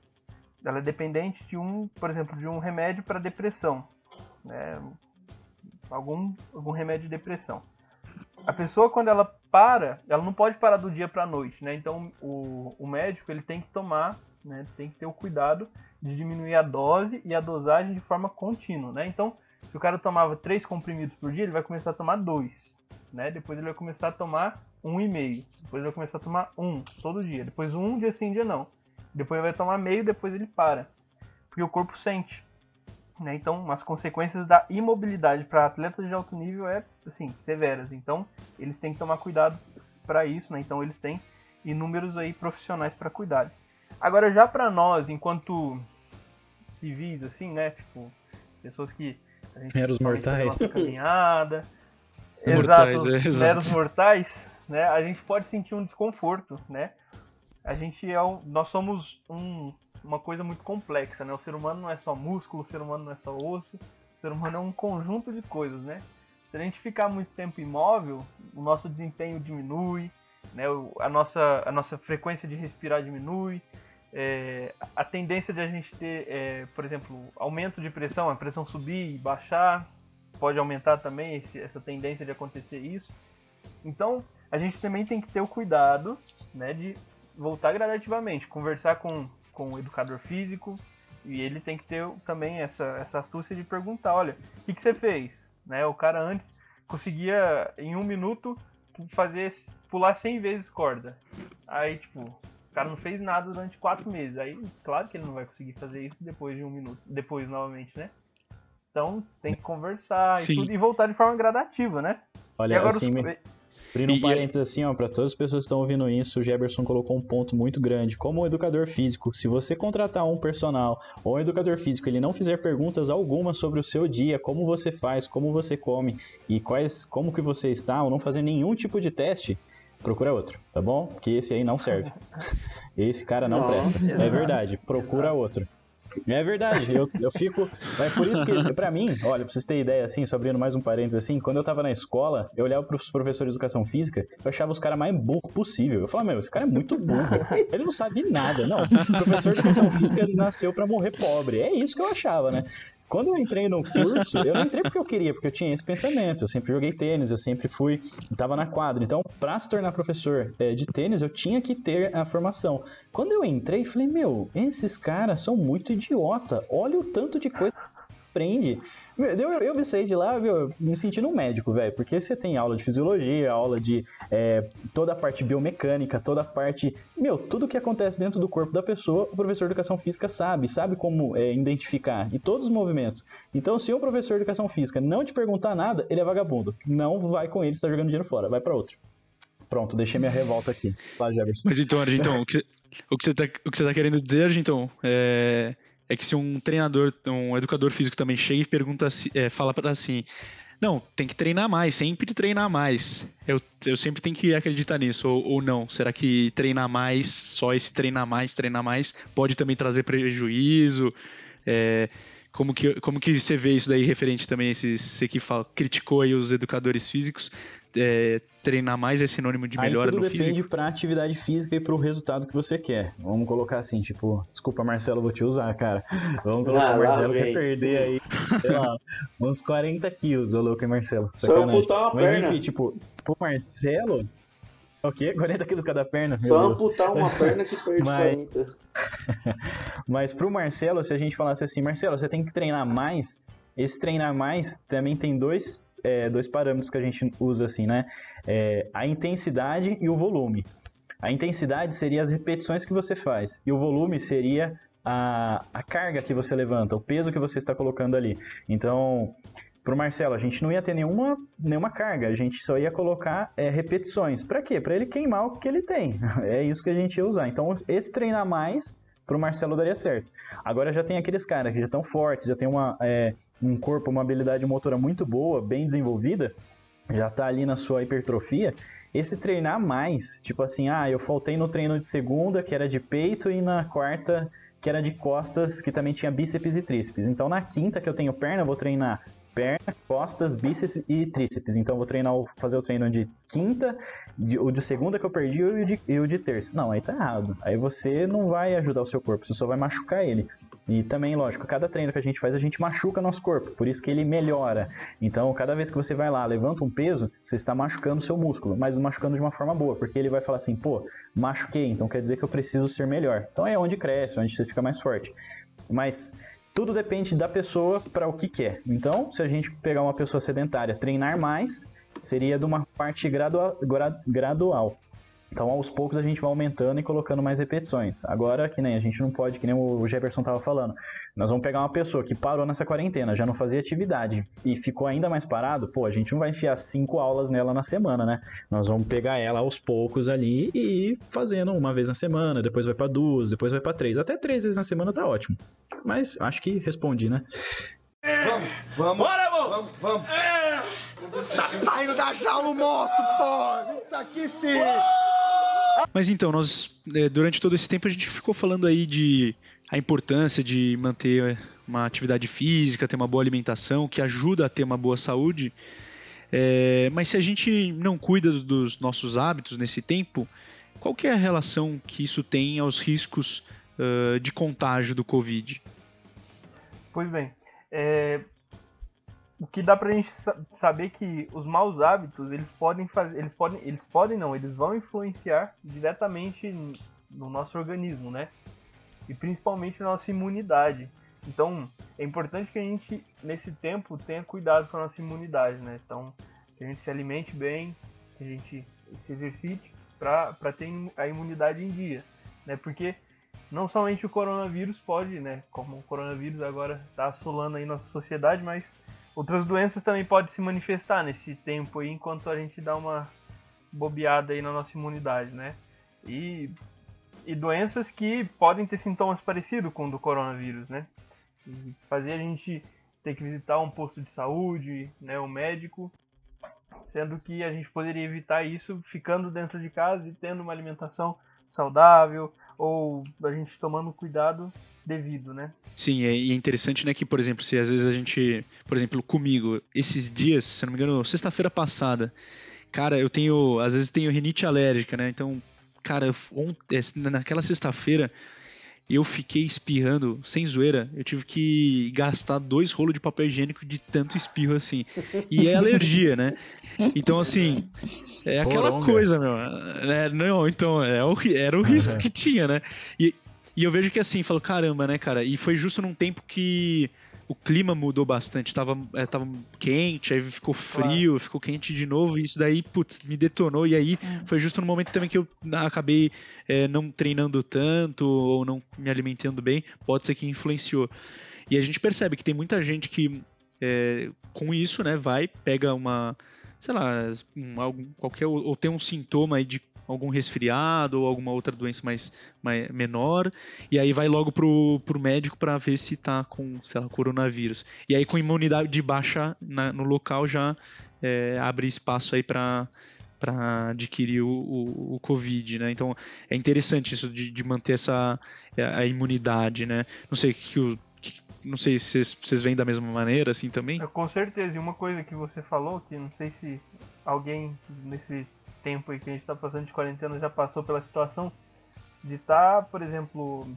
ela é dependente de um, por exemplo, de um remédio para depressão, né? algum, algum remédio de depressão. A pessoa, quando ela para, ela não pode parar do dia para a noite, né? Então o, o médico ele tem que tomar, né? Tem que ter o cuidado de diminuir a dose e a dosagem de forma contínua, né? Então se o cara tomava três comprimidos por dia, ele vai começar a tomar dois, né? Depois ele vai começar a tomar um e meio, depois ele vai começar a tomar um todo dia, depois um dia sim, dia não, depois ele vai tomar meio, depois ele para, porque o corpo sente. Né? Então, as consequências da imobilidade para atletas de alto nível é assim severas. Então, eles têm que tomar cuidado para isso. Né? Então, eles têm inúmeros aí profissionais para cuidar. Agora, já para nós, enquanto civis, assim, né? Tipo, pessoas que a gente meros mortais, caminhada, <laughs> mortais, exato, é, exato. meros mortais, né? A gente pode sentir um desconforto, né? A gente é um, nós somos um uma coisa muito complexa, né? O ser humano não é só músculo, o ser humano não é só osso, o ser humano é um conjunto de coisas, né? Se a gente ficar muito tempo imóvel, o nosso desempenho diminui, né? A nossa, a nossa frequência de respirar diminui, é, a tendência de a gente ter, é, por exemplo, aumento de pressão, a pressão subir e baixar, pode aumentar também esse, essa tendência de acontecer isso. Então, a gente também tem que ter o cuidado, né, de voltar gradativamente, conversar com com o educador físico e ele tem que ter também essa, essa astúcia de perguntar, olha, o que, que você fez? Né? O cara antes conseguia em um minuto fazer pular 100 vezes corda. Aí, tipo, o cara não fez nada durante quatro meses. Aí, claro que ele não vai conseguir fazer isso depois de um minuto, depois novamente, né? Então tem que conversar e, tudo, e voltar de forma gradativa, né? Olha, assim, os... Abrindo um parênteses assim, ó, para todas as pessoas que estão ouvindo isso, o Jefferson colocou um ponto muito grande. Como um educador físico, se você contratar um personal ou um educador físico, ele não fizer perguntas alguma sobre o seu dia, como você faz, como você come e quais, como que você está, ou não fazer nenhum tipo de teste, procura outro, tá bom? Porque esse aí não serve. <laughs> Esse cara não Nossa, presta. É verdade, procura outro. É verdade, eu, eu fico. É por isso que, pra mim, olha, pra vocês terem ideia, assim, só abrindo mais um parênteses assim, quando eu tava na escola, eu olhava pros professores de educação física, eu achava os caras mais burros possível. Eu falava, meu, esse cara é muito burro. Ele não sabe nada. Não, o professor de educação física nasceu pra morrer pobre. É isso que eu achava, né? Quando eu entrei no curso, eu não entrei porque eu queria, porque eu tinha esse pensamento. Eu sempre joguei tênis, eu sempre fui, estava na quadra. Então, para se tornar professor é, de tênis, eu tinha que ter a formação. Quando eu entrei, falei, meu, esses caras são muito idiota. Olha o tanto de coisa que aprende. Eu, eu me saí de lá, meu, me sentindo um médico, velho. Porque você tem aula de fisiologia, aula de é, toda a parte biomecânica, toda a parte. Meu, tudo que acontece dentro do corpo da pessoa, o professor de educação física sabe, sabe como é, identificar. E todos os movimentos. Então, se o professor de educação física não te perguntar nada, ele é vagabundo. Não vai com ele, está jogando dinheiro fora, vai para outro. Pronto, deixei minha revolta aqui. Mas então, Argentão, o que você está tá querendo dizer, Argentão, é é que se um treinador, um educador físico também chega e pergunta, é, fala para assim, não, tem que treinar mais, sempre treinar mais. Eu, eu sempre tenho que acreditar nisso, ou, ou não. Será que treinar mais, só esse treinar mais, treinar mais, pode também trazer prejuízo? É, como que, como que você vê isso daí referente também a esses, você que fala, criticou aí os educadores físicos, é, treinar mais é sinônimo de melhora Aí tudo no depende físico? pra atividade física e pro resultado que você quer. Vamos colocar assim, tipo, desculpa Marcelo, vou te usar, cara. Vamos colocar ah, o Marcelo quer perder aí, sei lá, uns 40 quilos, ô louco, hein, Marcelo? Sacanagem. Só amputar uma Mas perna. enfim, tipo, pro Marcelo... O quê? 40 quilos cada perna? Só amputar uma perna que perde Mas... 40. <laughs> Mas pro Marcelo, se a gente falasse assim, Marcelo, você tem que treinar mais, esse treinar mais também tem dois é, dois parâmetros que a gente usa assim, né? É, a intensidade e o volume. A intensidade seria as repetições que você faz, e o volume seria a, a carga que você levanta, o peso que você está colocando ali. Então, para o Marcelo, a gente não ia ter nenhuma, nenhuma carga, a gente só ia colocar é, repetições. Para quê? Para ele queimar o que ele tem. <laughs> É isso que a gente ia usar. Então, esse treinar mais para o Marcelo daria certo. Agora já tem aqueles caras que já estão fortes, já tem uma, é, um corpo, uma habilidade motora muito boa, bem desenvolvida, já está ali na sua hipertrofia. Esse treinar mais, tipo assim, ah, eu faltei no treino de segunda, que era de peito, e na quarta, que era de costas, que também tinha bíceps e tríceps. Então na quinta que eu tenho perna, eu vou treinar perna, costas, bíceps e tríceps. Então vou treinar, fazer o treino de quinta, de, o de segunda que eu perdi e o de, e o de terça. Não, aí tá errado. Aí você não vai ajudar o seu corpo, você só vai machucar ele. E também, lógico, cada treino que a gente faz, a gente machuca nosso corpo, por isso que ele melhora. Então, cada vez que você vai lá, levanta um peso, você está machucando seu músculo, mas machucando de uma forma boa, porque ele vai falar assim, pô, machuquei, então quer dizer que eu preciso ser melhor. Então é onde cresce, onde você fica mais forte. Mas tudo depende da pessoa para o que quer. Então, se a gente pegar uma pessoa sedentária, treinar mais, seria de uma parte gradual. gradual. Então, aos poucos, a gente vai aumentando e colocando mais repetições. Agora, que nem a gente não pode, que nem o Jefferson estava falando, nós vamos pegar uma pessoa que parou nessa quarentena, já não fazia atividade e ficou ainda mais parado, pô, a gente não vai enfiar cinco aulas nela na semana, né? Nós vamos pegar ela aos poucos ali e ir fazendo uma vez na semana, depois vai para duas, depois vai para três. Até três vezes na semana tá ótimo. Mas acho que respondi, né? Vamos, vamos. Bora, moço! Vamos, vamos. É. Tá saindo da jaula o monstro, pô! Isso aqui sim! Mas então, nós é, durante todo esse tempo a gente ficou falando aí de a importância de manter uma atividade física, ter uma boa alimentação, que ajuda a ter uma boa saúde. É, mas se a gente não cuida dos nossos hábitos nesse tempo, qual que é a relação que isso tem aos riscos uh, de contágio do Covid? Pois bem, é, o que dá pra gente saber que os maus hábitos, eles podem fazer, eles podem, eles podem não, eles vão influenciar diretamente no nosso organismo, né? E principalmente na nossa imunidade. Então, é importante que a gente nesse tempo tenha cuidado com a nossa imunidade, né? Então, que a gente se alimente bem, que a gente se exercite para ter a imunidade em dia, né? Porque não somente o coronavírus pode, né? Como o coronavírus agora está assolando aí nossa sociedade, mas Outras doenças também podem se manifestar nesse tempo aí, enquanto a gente dá uma bobeada aí na nossa imunidade, né? E, e doenças que podem ter sintomas parecidos com o do coronavírus, né? E fazer a gente ter que visitar um posto de saúde, né, um médico, sendo que a gente poderia evitar isso ficando dentro de casa e tendo uma alimentação saudável, ou a gente tomando cuidado devido, né? Sim, e é interessante, né, que, por exemplo, se às vezes a gente, por exemplo, comigo, esses dias, se não me engano, sexta-feira passada, cara, eu tenho, às vezes tenho rinite alérgica, né? Então, cara, ontem, naquela sexta-feira, eu fiquei espirrando, sem zoeira. Eu tive que gastar dois rolos de papel higiênico de tanto espirro assim. E é alergia, né? Então, assim, é aquela Poronga. coisa, meu. É, não, então, é o, era o risco uhum. que tinha, né? E, e eu vejo que assim, falo, caramba, né, cara? E foi justo num tempo que o clima mudou bastante. Tava, é, tava quente, aí ficou frio, claro. ficou quente de novo, e isso daí, putz, me detonou. E aí é. foi justo no momento também que eu acabei é, não treinando tanto ou não me alimentando bem. Pode ser que influenciou. E a gente percebe que tem muita gente que é, com isso, né, vai, pega uma, sei lá, um, algum, qualquer, ou tem um sintoma aí de algum resfriado ou alguma outra doença mais, mais menor, e aí vai logo pro, pro médico para ver se tá com, sei lá, coronavírus. E aí com imunidade baixa na, no local já é, abre espaço aí para para adquirir o, o, o, Covid, né? Então é interessante isso de, de manter essa a imunidade, né? Não sei que o não sei se vocês veem da mesma maneira, assim também. Com certeza. E uma coisa que você falou, que não sei se alguém nesse tempo aí que a gente está passando de quarentena já passou pela situação de estar, tá, por exemplo,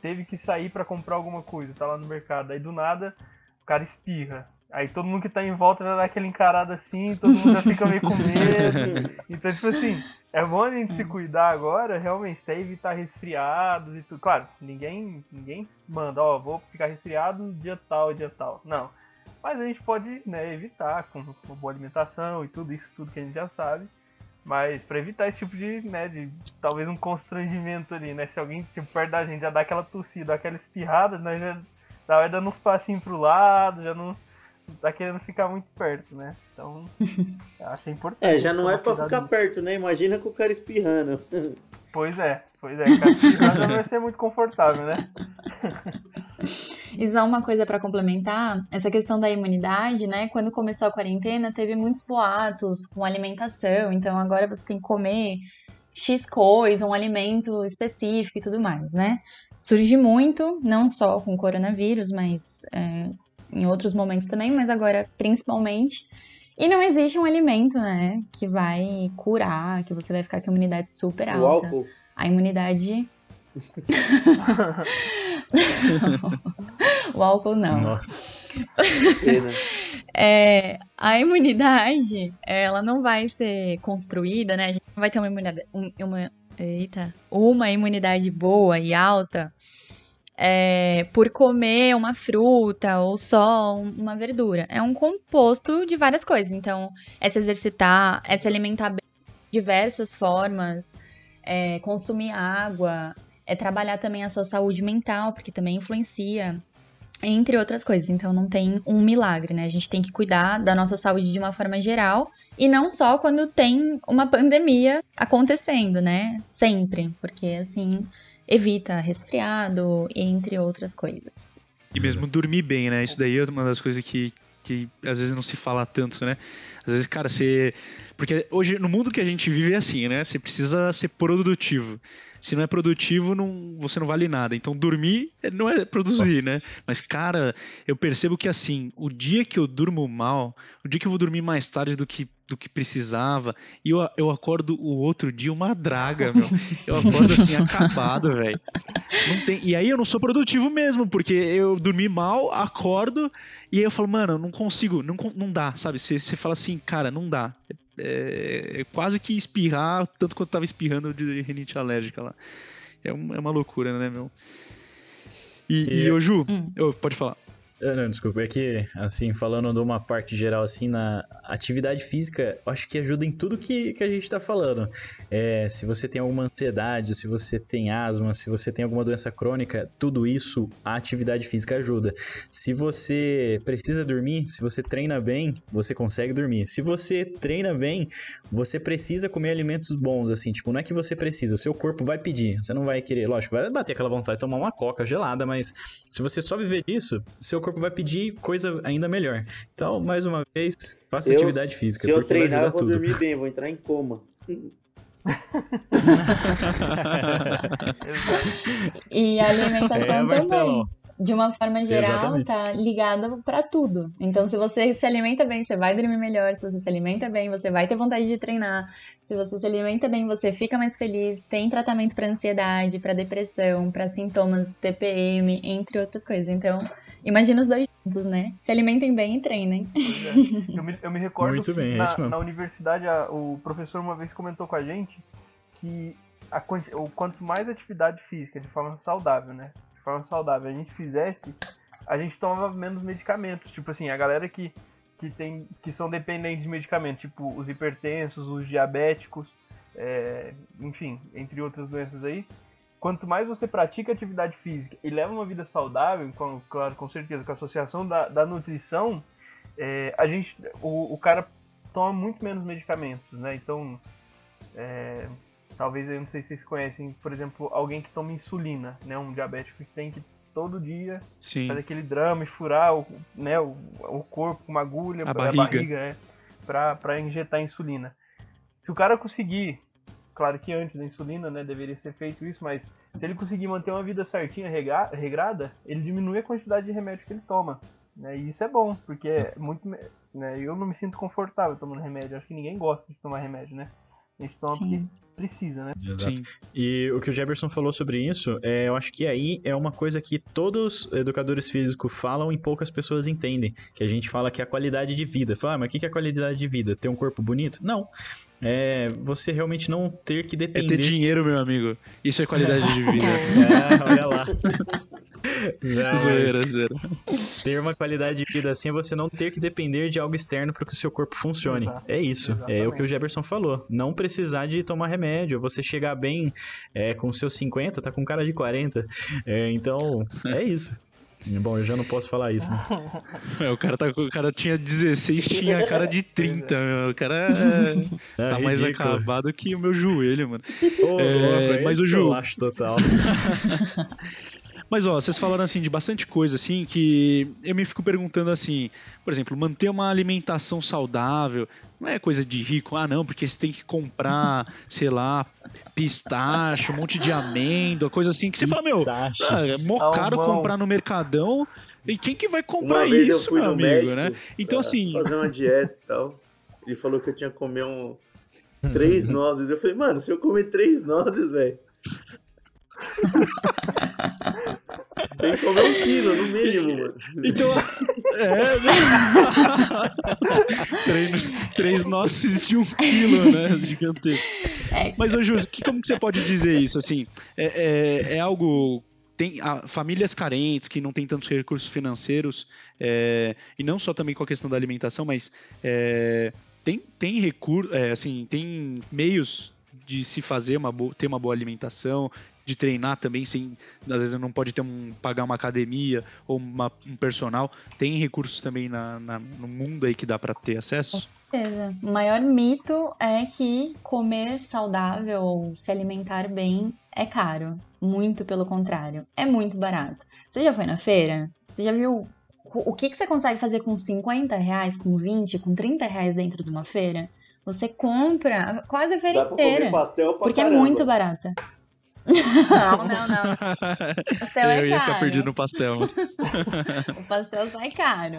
teve que sair para comprar alguma coisa, tá lá no mercado, aí do nada o cara espirra. Aí todo mundo que tá em volta já dá aquele encarado assim, todo mundo já fica meio com medo. <laughs> Então, tipo assim, é bom a gente se cuidar agora, realmente, até evitar resfriados e tudo. Claro, ninguém, ninguém manda, ó, vou ficar resfriado dia tal, dia tal. Não. Mas a gente pode né, evitar com uma boa alimentação e tudo isso, tudo que a gente já sabe. Mas para evitar esse tipo de, né, de talvez um constrangimento ali, né? Se alguém tipo, perto da gente já dá aquela tossida, aquela espirrada, nós já vai dando uns passinhos pro lado, já não tá querendo ficar muito perto, né? Então, <laughs> acho importante. É, já não é pra ficar disso. perto, né? Imagina com o cara espirrando. Pois é, pois é, o cara espirrando não <laughs> vai ser muito confortável, né? <laughs> E só uma coisa para complementar, essa questão da imunidade, né? Quando começou a quarentena, teve muitos boatos com alimentação, então agora você tem que comer X coisa, um alimento específico e tudo mais, né? Surge muito, não só com o coronavírus, mas é, em outros momentos também, mas agora principalmente. E não existe um alimento, né, que vai curar, que você vai ficar com a imunidade super alta. O álcool. A imunidade. <laughs> <laughs> <laughs> o álcool não. Nossa. <laughs> É, a imunidade, ela não vai ser construída, né? A gente não vai ter uma imunidade, um- uma, eita, uma imunidade boa e alta é, por comer uma fruta ou só um- uma verdura. É um composto de várias coisas. Então, é se exercitar, é se alimentar bem de diversas formas, é consumir água, é trabalhar também a sua saúde mental, porque também influencia entre outras coisas. Então não tem um milagre, né? A gente tem que cuidar da nossa saúde de uma forma geral e não só quando tem uma pandemia acontecendo, né? Sempre, porque assim evita resfriado, entre outras coisas. E mesmo dormir bem, né? Isso daí é uma das coisas que, que às vezes não se fala tanto, né? Às vezes, cara, você. Porque hoje, no mundo que a gente vive é assim, né? Você precisa ser produtivo. Se não é produtivo, não, você não vale nada. Então, dormir não é produzir, né? Nossa. Mas, cara, eu percebo que assim, o dia que eu durmo mal, o dia que eu vou dormir mais tarde do que, do que precisava, e eu, eu acordo o outro dia uma draga, meu. Eu acordo assim, acabado, velho. Tem... E aí eu não sou produtivo mesmo, porque eu dormi mal, acordo, e aí eu falo, mano, não consigo, não, não dá, sabe? Você, você fala assim, cara, não dá. É, é quase que espirrar, tanto quanto eu tava espirrando de rinite alérgica lá. É, um- é uma loucura, né, meu? E, e, E- ô, Ju, Hum. pode falar. Ah, Não, desculpa, é que, assim, falando de uma parte geral, assim, na atividade física, acho que ajuda em tudo que, que a gente tá falando. É, se você tem alguma ansiedade, se você tem asma, se você tem alguma doença crônica, tudo isso, a atividade física ajuda. Se você precisa dormir, se você treina bem, você consegue dormir. Se você treina bem, você precisa comer alimentos bons, assim, tipo, não é que você precisa, o seu corpo vai pedir, você não vai querer, lógico, vai bater aquela vontade de tomar uma coca gelada, mas se você só viver disso, seu corpo vai pedir coisa ainda melhor. Então, mais uma vez, faça Eu- atividade física, Se eu treinar, eu vou tudo. dormir bem, vou entrar em coma. <laughs> E a alimentação É, também. De uma forma geral, Exatamente. tá ligada pra tudo. Então, se você se alimenta bem, você vai dormir melhor. Se você se alimenta bem, você vai ter vontade de treinar. Se você se alimenta bem, você fica mais feliz. Tem tratamento pra ansiedade, pra depressão, pra sintomas TPM, entre outras coisas. Então, imagina os dois juntos, né? Se alimentem bem e treinem. É. Eu me, eu me recordo Muito que bem, é na, isso mesmo. na universidade a- o professor uma vez comentou com a gente que a o quanto mais atividade física de forma saudável, né? Forma saudável a gente fizesse, a gente tomava menos medicamentos. Tipo assim, a galera que, que, tem, que são dependentes de medicamento, tipo os hipertensos, os diabéticos, é, enfim, entre outras doenças aí. Quanto mais você pratica atividade física e leva uma vida saudável, com, claro, com certeza, com a associação da, da nutrição, é, a gente, o, o cara toma muito menos medicamentos, né? Então, é, talvez eu não sei se vocês conhecem, por exemplo, alguém que toma insulina, né? Um diabético que tem que todo dia Sim. fazer aquele drama e furar o, né, o, o corpo com uma agulha, A barriga. né, pra, pra injetar insulina. Se o cara conseguir, claro que antes da insulina, né, deveria ser feito isso, mas se ele conseguir manter uma vida certinha, rega- regrada, ele diminui a quantidade de remédio que ele toma. Né, e isso é bom, porque é muito. Né, eu não me sinto confortável tomando remédio. Acho que ninguém gosta de tomar remédio, né? A gente toma Sim. porque precisa, né? Exato. Sim. E o que o Jefferson falou sobre isso, é, eu acho que aí é uma coisa que todos os educadores físicos falam e poucas pessoas entendem. Que a gente fala que é a qualidade de vida. Fala, ah, mas o que que é qualidade de vida? Ter um corpo bonito? Não. É você realmente não ter que É depender. ter dinheiro, meu amigo. Isso é qualidade de vida. <laughs> É, olha lá. <laughs> Não, zoeira, zoeira. ter uma qualidade de vida assim é você não ter que depender de algo externo para que o seu corpo funcione. Exato. É isso. É o que o Exatamente. Jefferson falou. Não precisar de tomar remédio. Você chegar bem é, com seus 50, tá com cara de 40. É, então, é isso. Bom, eu já não posso falar isso, né? <laughs> É, o, cara tá, o cara tinha 16, tinha a cara de <laughs> 30, meu. O cara <laughs> é, É tá mais ridículo. acabado que o meu joelho, mano. Ô, É, mas o acho total. Mas ó, vocês falaram assim de bastante coisa assim que eu me fico perguntando assim, por exemplo, manter uma alimentação saudável não é coisa de rico, ah não, porque você tem que comprar, <laughs> sei lá, pistache, um monte de amêndoa, coisa assim que você fala, meu, Pistache. ah, é mó caro Salmão. comprar no Mercadão. E quem que vai comprar isso, meu amigo, médico né? Então pra assim, fazer uma dieta e tal. Ele falou que eu tinha que comer um três <laughs> nozes. Eu falei, mano, se eu comer três nozes, velho. <laughs> Tem que comer um quilo, no mínimo, mano. Então. É, né? <laughs> três, três nozes de um quilo, né? Gigantesco. É, Mas, ô Jus, que, como que você pode dizer isso? Assim, é, é, é algo. Tem ah, famílias carentes que não têm tantos recursos financeiros, é, e não só também com a questão da alimentação, mas é, tem, tem recurso, assim, tem meios de se fazer uma boa, ter uma boa alimentação, de treinar também, sem, às vezes não pode ter um, pagar uma academia ou uma- um personal. Tem recursos também na, na- no mundo aí que dá para ter acesso? certeza. O maior mito é que comer saudável ou se alimentar bem é caro. Muito pelo contrário. É muito barato. Você já foi na feira? Você já viu o que, que você consegue fazer com 50 reais, com 20, com 30 reais dentro de uma feira? Você compra quase a feira Dá pra comer inteira. pastel pra Porque caramba. é muito barata. Não, não, não. <laughs> Pastel é Eu ia ficar caro. perdido no pastel. <laughs> O pastel sai caro.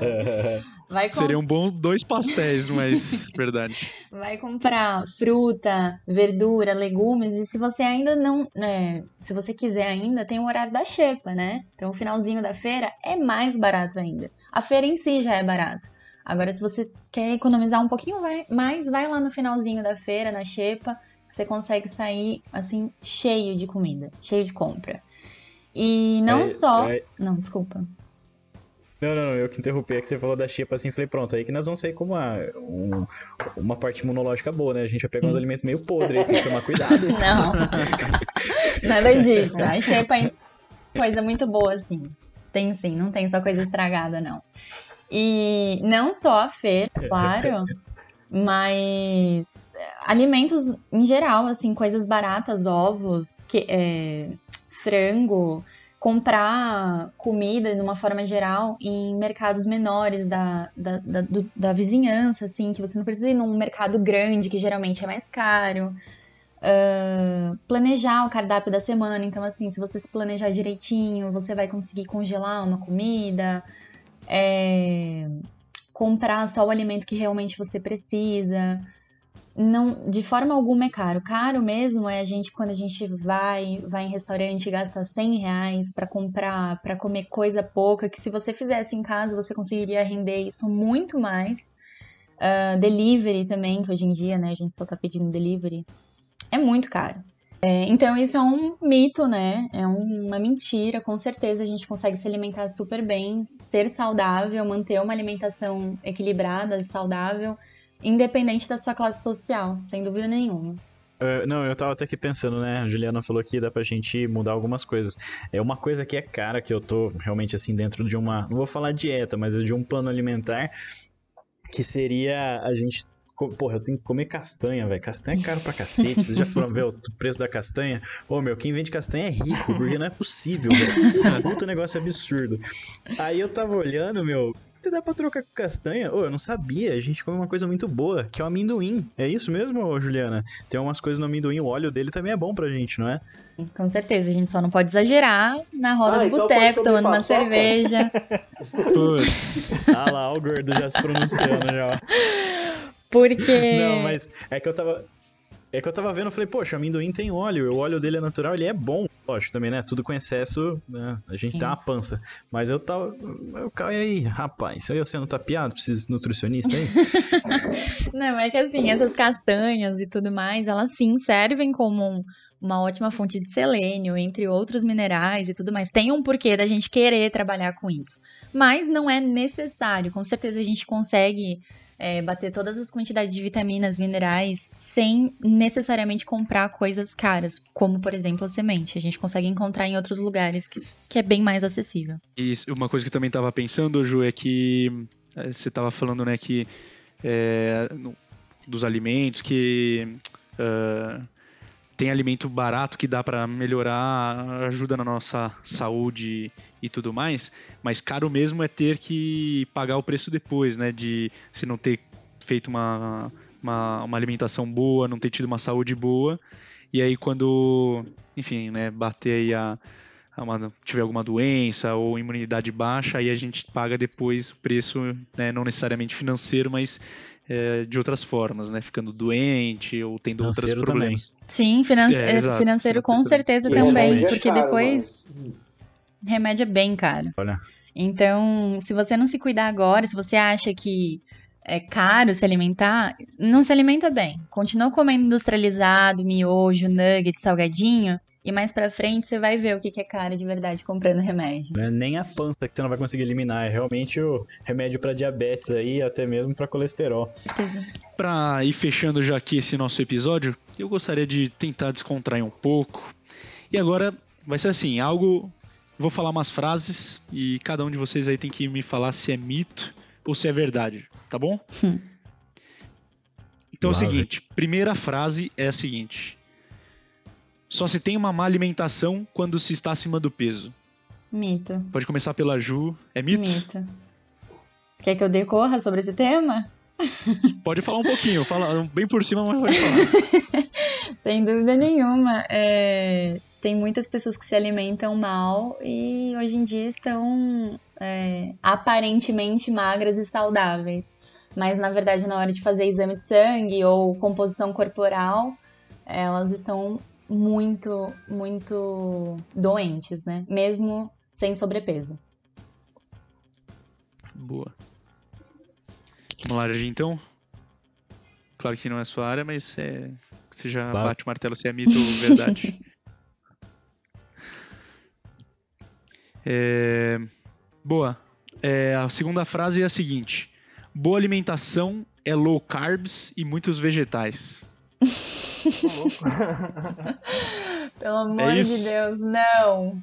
Vai com- Seriam bons dois pastéis, mas <laughs> verdade. vai comprar fruta, verdura, legumes e se você ainda não, né, se você quiser ainda, tem o horário da xepa, né? Então o finalzinho da feira é mais barato ainda. A feira em si já é barato. Agora se você quer economizar um pouquinho vai- mais, vai lá no finalzinho da feira, na xepa, você consegue sair assim cheio de comida, cheio de compra. E não É, só, é- não, desculpa. Não, não, eu que interrompi, é que você falou da xepa assim, falei, pronto, aí que nós vamos sair com uma, um- uma parte imunológica boa, né? A gente vai pegar uns alimentos meio podres aí, tem que tomar cuidado. <laughs> Não. Nada disso. A xepa é coisa muito boa, assim. Tem sim, não tem só coisa estragada, não. E não só a feira, <laughs> claro, mas alimentos em geral, assim, coisas baratas, ovos, que, é, frango, comprar comida de uma forma geral em mercados menores da, da, da, do- da vizinhança, assim, que você não precisa ir num mercado grande, que geralmente é mais caro ah, planejar o cardápio da semana. Então, assim, se você se planejar direitinho, você vai conseguir congelar uma comida, é, comprar só o alimento que realmente você precisa. Não, de forma alguma é caro. Caro mesmo é a gente quando a gente vai, vai em restaurante e gasta 100 reais pra comprar, pra comer coisa pouca, que se você fizesse em casa você conseguiria render isso muito mais. Ah, delivery também, que hoje em dia, né, a gente só tá pedindo delivery é muito caro. É, então, isso é um mito, né? É um- uma mentira. Com certeza a gente consegue se alimentar super bem, ser saudável, manter uma alimentação equilibrada, saudável, independente da sua classe social, sem dúvida nenhuma. É, não, eu tava até aqui pensando, né? A Juliana falou que dá pra gente mudar algumas coisas. É uma coisa que é cara, que eu tô realmente assim dentro de uma. Não vou falar dieta, mas de um plano alimentar, que seria a gente. Porra, eu tenho que comer castanha, velho. Castanha é caro pra cacete. Vocês já foram ver o preço da castanha? Ô, meu, quem vende castanha é rico, porque não é possível, velho. Puta negócio absurdo. Aí eu tava olhando, meu. Você dá pra trocar com castanha? Ô, eu não sabia. A gente come uma coisa muito boa, que é o amendoim. É isso mesmo, Juliana? Tem umas coisas no amendoim, o óleo dele também é bom pra gente, não é? Com certeza, a gente só não pode exagerar na roda Ah, do então boteco, tomando uma cerveja. Putz. Ah lá, o gordo já se pronunciando já. <laughs> Porque. <laughs> Não, mas é que eu tava. É que eu tava vendo, eu falei, poxa, amendoim tem óleo, o óleo dele é natural, ele é bom. Lógico, também, né? Tudo com excesso, né? A gente tem uma pança. Mas eu tava. Eu caí aí, rapaz, eu sendo tapeado, preciso de nutricionista aí. <laughs> Não, é que assim, essas castanhas e tudo mais, elas sim servem como um- uma ótima fonte de selênio, entre outros minerais e tudo mais. Tem um porquê da gente querer trabalhar com isso. Mas não é necessário. Com certeza a gente consegue é, bater todas as quantidades de vitaminas, minerais, sem necessariamente comprar coisas caras, como por exemplo a semente. A gente consegue encontrar em outros lugares que, que é bem mais acessível. E uma coisa que eu também tava pensando, Ju, é que eh, você tava falando, né, que eh, no- dos alimentos que ah, tem alimento barato que dá para melhorar, ajuda na nossa saúde e tudo mais, mas caro mesmo é ter que pagar o preço depois, né? De se não ter feito uma, uma, uma alimentação boa, não ter tido uma saúde boa. E aí quando, enfim, né, bater aí a, a uma, tiver alguma doença ou imunidade baixa, aí a gente paga depois o preço, né, não necessariamente financeiro, mas é, de outras formas, né? Ficando doente ou tendo outros Financeiro problemas. Sim, finan É, é, exato, financeiro com financeiro certeza também. também, é porque caro, depois remédio é bem caro. Olha. Então, se você não se cuidar agora, se você acha que é caro se alimentar, não se alimenta bem. Continua comendo industrializado, miojo, nugget, salgadinho, e mais pra frente você vai ver o que que é caro de verdade comprando remédio. Não é nem a pança que você não vai conseguir eliminar, é realmente o remédio pra diabetes aí, até mesmo pra colesterol. Certeza. Para ir fechando já aqui esse nosso episódio, eu gostaria de tentar descontrair um pouco. E agora vai ser assim, algo vou falar umas frases e cada um de vocês aí tem que me falar se é mito ou se é verdade, tá bom? Hum. Então é o seguinte, primeira frase é a seguinte: Só se tem uma má alimentação quando se está acima do peso. Mito. Pode começar pela Ju. É mito? Mito. Quer que eu decorra sobre esse tema? <laughs> Pode falar um pouquinho, fala bem por cima, mas pode falar. <laughs> Sem dúvida nenhuma. É, Tem muitas pessoas que se alimentam mal e hoje em dia estão é, aparentemente magras e saudáveis. Mas na verdade, na hora de fazer exame de sangue ou composição corporal, elas estão muito, muito doentes, né? Mesmo sem sobrepeso. Boa. Vamos lá, Gi, então. Claro que não é sua área, mas é... você já Claro. bate o martelo se é mito ou <laughs> verdade. É, Boa. É, a segunda frase é a seguinte: Boa alimentação é low carbs e muitos vegetais. <laughs> <laughs> Pelo amor É de? Deus, não.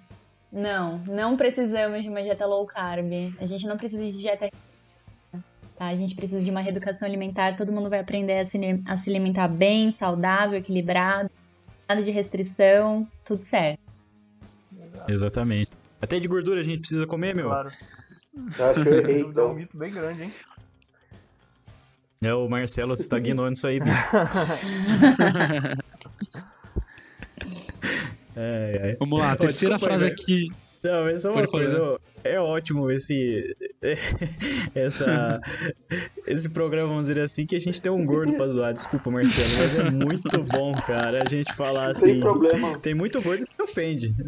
Não, não precisamos de uma dieta low carb. A gente não precisa de dieta. Tá? A gente precisa de uma reeducação alimentar. Todo mundo vai aprender a se, a se alimentar bem, saudável, equilibrado. Nada de restrição, tudo certo. Exatamente. Até de gordura a gente precisa comer, meu. Claro. Eu acho que eu <laughs> errei, Dá um então. mito bem grande, hein? É, o Marcelo se estagnou nisso aí, bicho. <laughs> Ai, ai. Vamos lá, a terceira desculpa frase aqui. Não, mas só uma falar. coisa, ó, é ótimo esse, <laughs> essa, esse programa, vamos dizer assim, que a gente tem um gordo pra zoar, desculpa Marcelo, mas é muito bom, cara, a gente falar Não assim, tem problema. tem muito gordo que ofende. <laughs>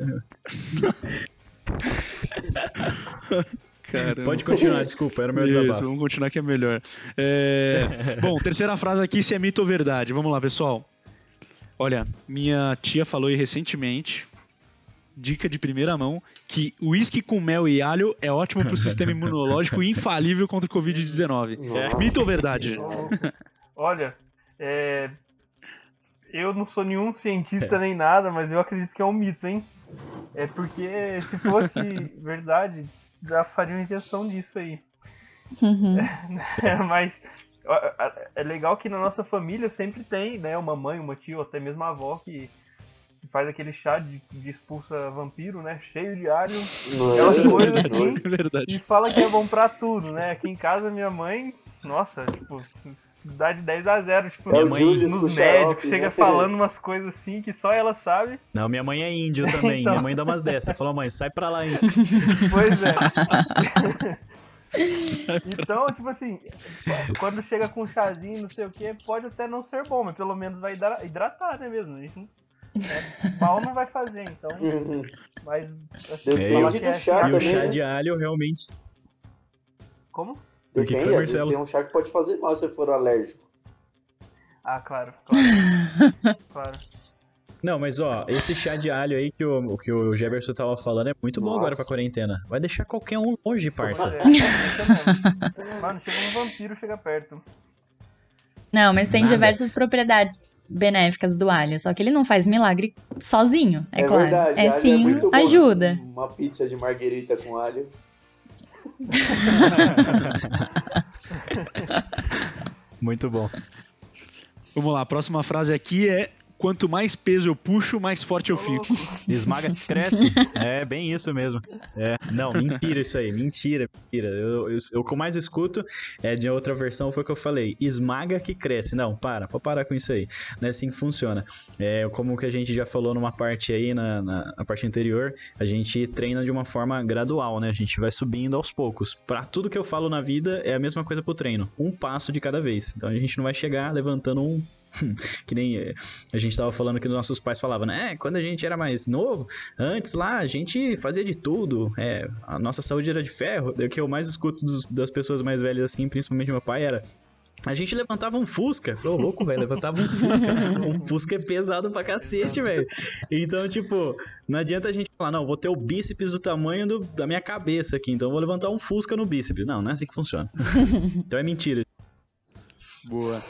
Caramba. Pode continuar, desculpa, era o meu Isso, desabafo. vamos continuar que é melhor. É, <laughs> Bom, terceira frase aqui, se é mito ou verdade. Vamos lá, pessoal. Olha, minha tia falou aí recentemente, dica de primeira mão, que uísque com mel e alho é ótimo pro sistema <laughs> imunológico e infalível contra o Covid-19. Nossa Mito ou verdade? Olha, é, eu não sou nenhum cientista nem nada, mas eu acredito que é um mito, hein? É porque se fosse <laughs> verdade, já faria uma injeção nisso aí. <laughs> É, mas é legal que na nossa família sempre tem, né, uma mãe, uma tia, ou até mesmo a avó que que faz aquele chá de, de expulsa vampiro, né, cheio de alho, aquelas Nossa, coisas assim, É e verdade. fala que é bom pra tudo, né? Aqui em casa minha mãe, nossa, tipo, dá de 10 a 0, tipo, É minha o mãe Julius nos xarope, médicos, chega né? <laughs> falando umas coisas assim que só ela sabe. Não, minha mãe é índio também, <laughs> Então. minha mãe dá umas dessas, falou, mãe, sai pra lá, hein. <laughs> Pois é. então, tipo assim, quando chega com um chazinho, não sei o que, pode até não ser bom, mas pelo menos vai hidra- hidratar, né mesmo? A gente não- né, Pau não vai fazer, então. Uhum. Mas assim, do que é chá E o também, chá né? de alho realmente... Como? O que que foi, Marcelo? tem um chá que pode fazer mal se você for alérgico. Ah, claro, claro. <laughs> claro. Não, mas ó, esse chá de alho aí que o, que o Jefferson tava falando é muito bom Nossa. agora pra quarentena. Vai deixar qualquer um longe, parça. É, é. <laughs> Mano, chega um vampiro, chega perto. Não, mas tem Nada. diversas propriedades benéficas do alho, só que ele não faz milagre sozinho, é, claro. verdade. é alho sim, bom. ajuda. Uma pizza de marguerita com alho. <laughs> Muito bom. Vamos lá, a próxima frase aqui é quanto mais peso eu puxo, mais forte eu fico. Esmaga, cresce. É bem isso mesmo. É, não, mentira isso aí. Mentira, mentira. Eu, eu, o que eu mais escuto é de outra versão foi o que eu falei. Esmaga que cresce. Não, para, pode parar com isso aí. Não é assim que funciona. É como que a gente já falou numa parte aí, na, na, na parte anterior, a gente treina de uma forma gradual, né? A gente vai subindo aos poucos. Para tudo que eu falo na vida, é a mesma coisa pro treino. Um passo de cada vez. Então a gente não vai chegar levantando um <laughs> que nem eh, a gente tava falando que nossos pais falavam, né? Quando a gente era mais novo, antes lá a gente fazia de tudo, é, a nossa saúde era de ferro. O que eu mais escuto dos, das pessoas mais velhas assim, principalmente meu pai, era a gente levantava um Fusca. Falou, louco, velho, levantava um Fusca. <laughs> um Fusca é pesado pra cacete, velho. Então, tipo, não adianta a gente falar, não, vou ter o bíceps do tamanho do, da minha cabeça aqui, então eu vou levantar um Fusca no bíceps. Não, não é assim que funciona. <laughs> então é mentira. Boa.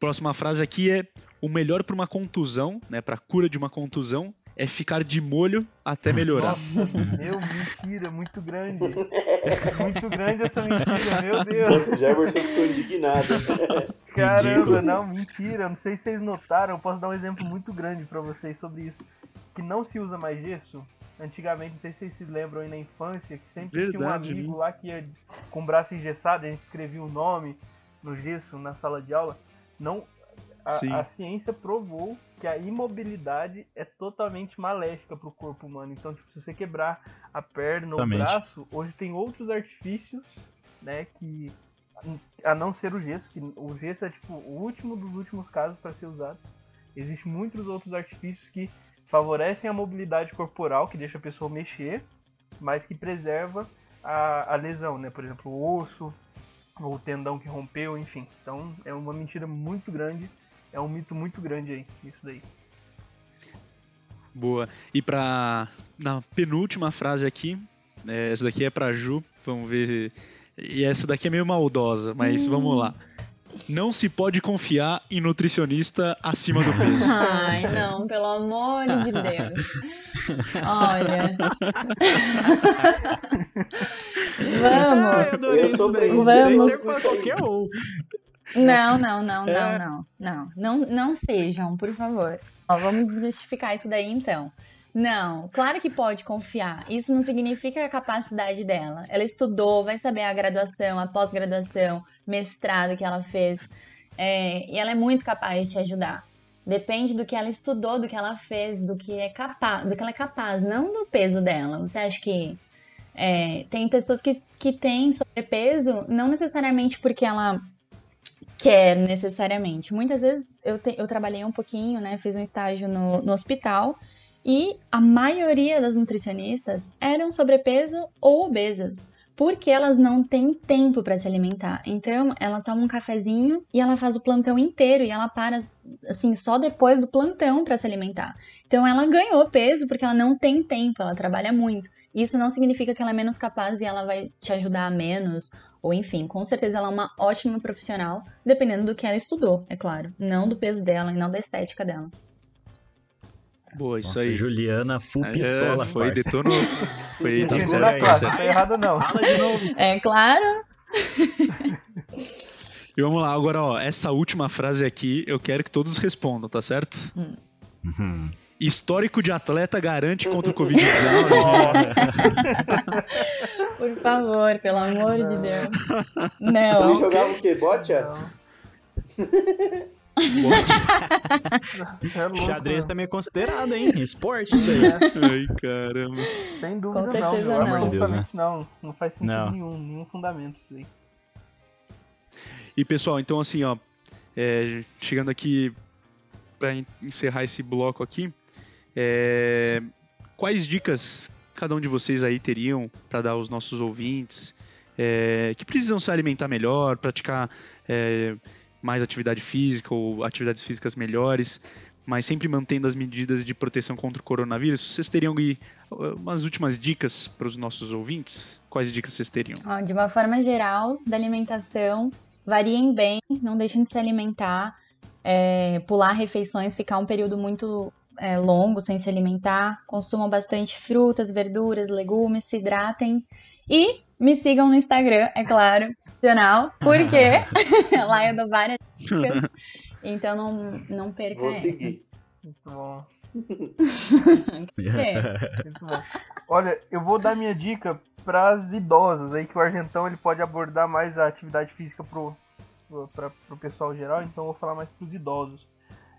Próxima frase aqui é: o melhor para uma contusão, né, para cura de uma contusão, é ficar de molho até melhorar. Nossa, meu, mentira, muito grande. Muito grande essa mentira, meu Deus. Nossa, o Jefferson ficou indignado. <laughs> Caramba, Ridículo. não, mentira. Não sei se vocês notaram, eu posso dar um exemplo muito grande pra vocês sobre isso. Que não se usa mais gesso. Antigamente, não sei se vocês se lembram aí na infância, que sempre tinha um Verdade, amigo né? lá que ia com o braço engessado, a gente escrevia o nome no gesso na sala de aula. Não, a, a ciência provou que a imobilidade é totalmente maléfica pro corpo humano. Então, tipo, se você quebrar a perna ou o braço, hoje tem outros artifícios, né, que a não ser o gesso, que o gesso é tipo o último dos últimos casos para ser usado. Existem muitos outros artifícios que favorecem a mobilidade corporal, que deixa a pessoa mexer, mas que preserva a, a lesão, né? Por exemplo, o osso, ou o tendão que rompeu, enfim. Então é uma mentira muito grande, é um mito muito grande aí, isso daí. Boa. E pra. Na penúltima frase aqui, né, essa daqui é pra Ju, vamos ver. E essa daqui é meio maldosa, mas vamos lá. Não se pode confiar em nutricionista acima do peso. <laughs> Ai, não, pelo amor de Deus. <laughs> Olha. <laughs> Vamos. Eu sou isso daí. Vamos. Aí serve pra qualquer um. Não, não, não, não, É. não, não. Não, não sejam, por favor. Ó, vamos desmistificar isso daí então. Não, claro que pode confiar. Isso não significa a capacidade dela. Ela estudou, vai saber a graduação, a pós-graduação, mestrado que ela fez. É, e ela é muito capaz de te ajudar. Depende do que ela estudou, do que ela fez, do que é capaz, do que ela é capaz, não do peso dela. Você acha que é, tem pessoas que, que têm sobrepeso, não necessariamente porque ela quer necessariamente. Muitas vezes eu, te- eu trabalhei um pouquinho, né? Fiz um estágio no, no hospital e a maioria das nutricionistas eram sobrepeso ou obesas. Porque elas não têm tempo para se alimentar. Então, ela toma um cafezinho e ela faz o plantão inteiro e ela para assim só depois do plantão para se alimentar. Então, ela ganhou peso porque ela não tem tempo, ela trabalha muito. Isso não significa que ela é menos capaz e ela vai te ajudar menos ou enfim, com certeza ela é uma ótima profissional, dependendo do que ela estudou, é claro. Não do peso dela e não da estética dela. Boa, isso Nossa, aí. Juliana, full É, pistola, foi, parça. detonou. Foi, tá certo, tá certo. não tá errado não. Fala de novo. É claro. <laughs> E vamos lá, agora, ó, essa última frase aqui, eu quero que todos respondam, tá certo? Uhum. Histórico de atleta garante contra o <laughs> Covid-19. Por favor, pelo amor de Deus. <laughs> Ele Não. jogava o quê? Botia? Não. <laughs> É louco, Xadrez né? também é considerado, hein? Esporte, isso aí. Ai, caramba. Sem dúvida Com não, certeza meu, não. Deus, né? não. Não faz sentido Não. nenhum, nenhum fundamento isso aí. E pessoal, então assim, ó, é, chegando aqui para encerrar esse bloco aqui, é, quais dicas cada um de vocês aí teriam para dar aos nossos ouvintes é, que precisam se alimentar melhor, praticar é, mais atividade física ou atividades físicas melhores, mas sempre mantendo as medidas de proteção contra o coronavírus? Vocês teriam uh, umas últimas dicas para os nossos ouvintes? Quais dicas vocês teriam? De uma forma geral, da alimentação, variem bem, não deixem de se alimentar, é, pular refeições, ficar um período muito é, longo sem se alimentar, consumam bastante frutas, verduras, legumes, se hidratem e me sigam no Instagram, é claro, profissional, porque <laughs> lá eu dou várias dicas, então não, não perca Vou essa. seguir. Muito bom. <laughs> É. Muito bom. Olha, eu vou dar minha dica para as idosas aí, que o Argentão ele pode abordar mais a atividade física pro, pro, pra, pro pessoal geral, então eu vou falar mais pros idosos.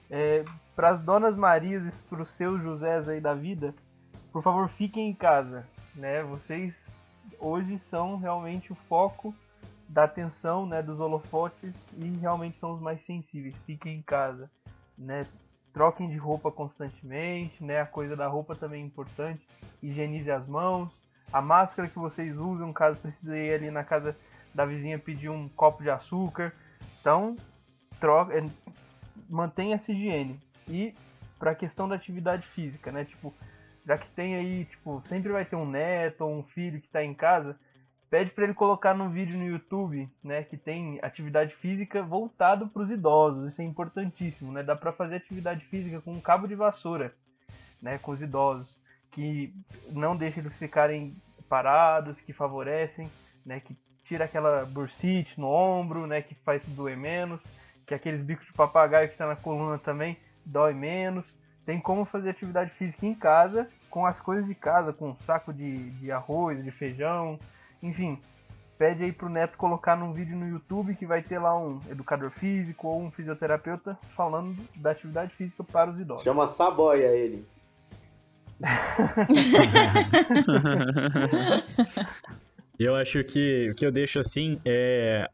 É, para as donas Marias e para os seus Josés aí da vida, por favor, fiquem em casa, né? Vocês hoje são realmente o foco da atenção, né, dos holofotes e realmente são os mais sensíveis. Fiquem em casa, né? Troquem de roupa constantemente, né? A coisa da roupa também é importante. Higienize as mãos. A máscara que vocês usam, caso precise ir ali na casa da vizinha pedir um copo de açúcar. Então, troca, é, mantenha essa higiene. E para a questão da atividade física, né? Tipo, já que tem aí, tipo, sempre vai ter um neto ou um filho que está em casa, pede para ele colocar no vídeo no YouTube, né, que tem atividade física voltado para os idosos. Isso é importantíssimo, né? Dá para fazer atividade física com um cabo de vassoura, né, com os idosos, que não deixa eles ficarem parados, que favorecem, né, que tira aquela bursite no ombro, né, que faz doer menos, que aqueles bicos de papagaio que está na coluna também dói menos. Tem como fazer atividade física em casa, com as coisas de casa, com um saco de, de arroz, de feijão, enfim, pede aí pro Neto colocar num vídeo no YouTube que vai ter lá um educador físico ou um fisioterapeuta falando da atividade física para os idosos. Chama Saboia ele. <laughs> Eu acho que o que eu deixo assim é.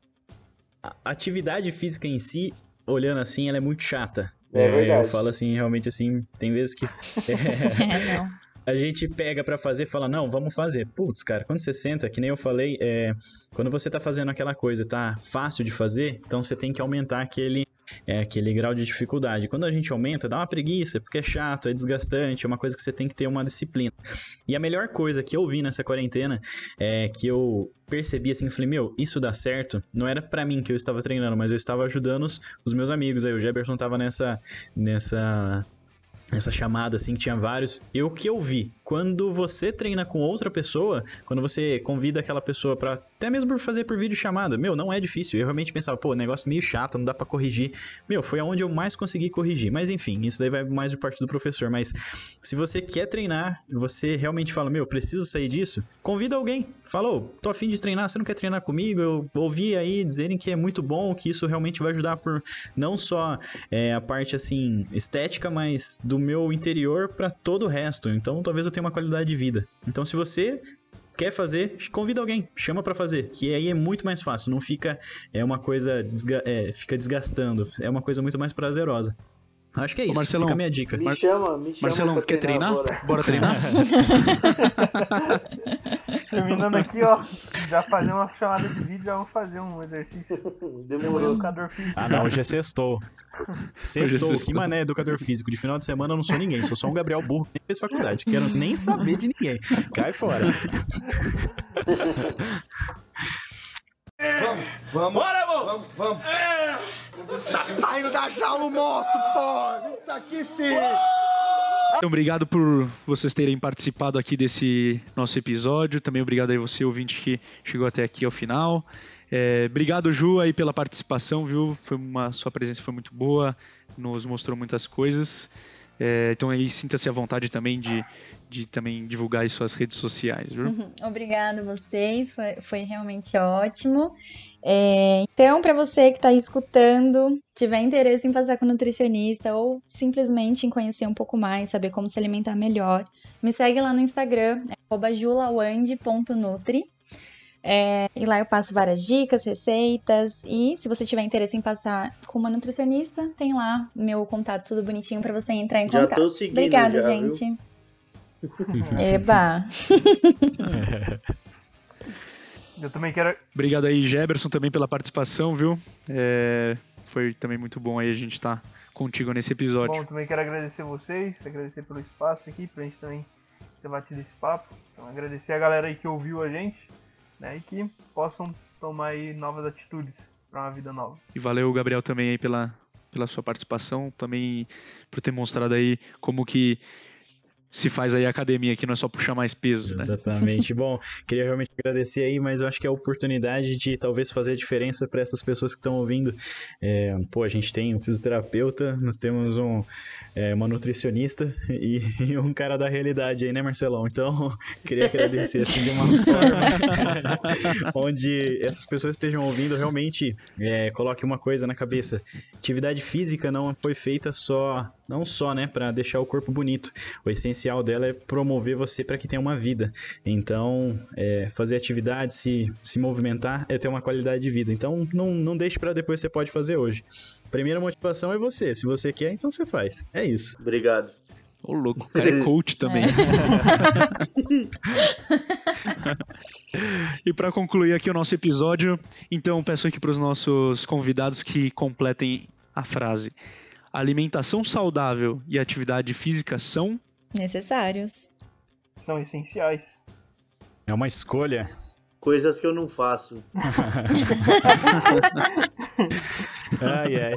A atividade física em si, olhando assim, ela é muito chata. É verdade. Eu falo assim, realmente assim, tem vezes que. <laughs> <laughs> É, não. A gente pega pra fazer e fala, não, vamos fazer. Putz, cara, quando você senta, que nem eu falei, é, quando você tá fazendo aquela coisa, tá fácil de fazer, então você tem que aumentar aquele, é, aquele grau de dificuldade. Quando a gente aumenta, dá uma preguiça, porque é chato, é desgastante, é uma coisa que você tem que ter uma disciplina. E a melhor coisa que eu vi nessa quarentena é que eu percebi assim, falei, meu, isso dá certo. Não era pra mim que eu estava treinando, mas eu estava ajudando os, os meus amigos. Aí o Jefferson tava nessa nessa essa chamada assim que tinha vários. E o que eu vi, quando você treina com outra pessoa, quando você convida aquela pessoa pra até mesmo fazer por vídeo chamada, meu, não é difícil. Eu realmente pensava, pô, negócio meio chato, não dá pra corrigir. Meu, foi aonde eu mais consegui corrigir. Mas enfim, isso daí vai mais de parte do professor, mas se você quer treinar, você realmente fala, meu, preciso sair disso, convida alguém. Falou, tô afim de treinar, você não quer treinar comigo? Eu ouvi aí dizerem que é muito bom, que isso realmente vai ajudar por não só é, a parte assim estética, mas do meu interior pra todo o resto. Então, talvez eu tenha uma qualidade de vida. Então, se você quer fazer, convida alguém, chama pra fazer, que aí é muito mais fácil, não fica é uma coisa desga- é, fica desgastando, é uma coisa muito mais prazerosa. Acho que é Ô, isso, Marcelão, fica a minha dica. Me chama, me chama. Marcelão, pra quer treinar? Bora. Bora treinar? <laughs> Terminando aqui, ó, já fazer uma chamada de vídeo, já vamos fazer um exercício. Demorou. Educador físico. Ah, não, hoje é sextou. Sextou, sextou. que mané educador físico. De final de semana eu não sou ninguém, sou só um Gabriel burro que nem fez faculdade. Quero nem saber de ninguém. Cai fora. <laughs> Vamos, bora, moço! Vamos, vamos. Tá saindo da jaula o monstro, pô! Isso aqui sim! Então, obrigado por vocês terem participado aqui desse nosso episódio. Também obrigado aí você, ouvinte, que chegou até aqui ao final. É, obrigado, Ju, aí pela participação, viu? Foi uma, sua presença foi muito boa, nos mostrou muitas coisas. É, então aí sinta-se à vontade também de, de também divulgar aí suas redes sociais, viu? Obrigada a vocês, foi, foi realmente ótimo. É, então, para você que está aí escutando, tiver interesse em passar com nutricionista ou simplesmente em conhecer um pouco mais, saber como se alimentar melhor, me segue lá no Instagram, é arroba julawand.nutri. É, e lá eu passo várias dicas, receitas. E se você tiver interesse em passar com uma nutricionista, tem lá meu contato tudo bonitinho para você entrar em Já contato. tô seguindo Obrigada, já, gente. <laughs> Eba! <laughs> Eu também quero. Obrigado aí, Geberson, também pela participação, viu? É, foi também muito bom aí a gente estar contigo nesse episódio. Bom, também quero agradecer vocês, agradecer pelo espaço aqui, pra gente também ter batido esse papo. Então, agradecer a galera aí que ouviu a gente, né? E que possam tomar aí novas atitudes para uma vida nova. E valeu, Gabriel, também aí pela, pela sua participação, também por ter mostrado aí como que se faz aí academia, que não é só puxar mais peso, né? Exatamente. <laughs> Bom, queria realmente agradecer aí, mas eu acho que é a oportunidade de talvez fazer a diferença para essas pessoas que estão ouvindo. É, pô, a gente tem um fisioterapeuta, nós temos um, é, uma nutricionista e, <laughs> e, um cara da realidade aí, né, Marcelão? Então, <laughs> queria agradecer assim de uma forma onde essas pessoas estejam ouvindo realmente é, coloque uma coisa na cabeça. Atividade física não foi feita só não só, né, para deixar o corpo bonito. O essencial dela é promover você para que tenha uma vida. Então, é, fazer atividade, se, se movimentar, é ter uma qualidade de vida. Então, não, não deixe para depois, você pode fazer hoje. Primeira motivação é você. Se você quer, então você faz. É isso. Obrigado. Ô, louco, o cara é <laughs> coach também. É. <laughs> e para concluir aqui o nosso episódio, então peço aqui para os nossos convidados que completem a frase alimentação saudável e atividade física são necessários. São essenciais. É uma escolha. Coisas que eu não faço. <laughs> ai, ai.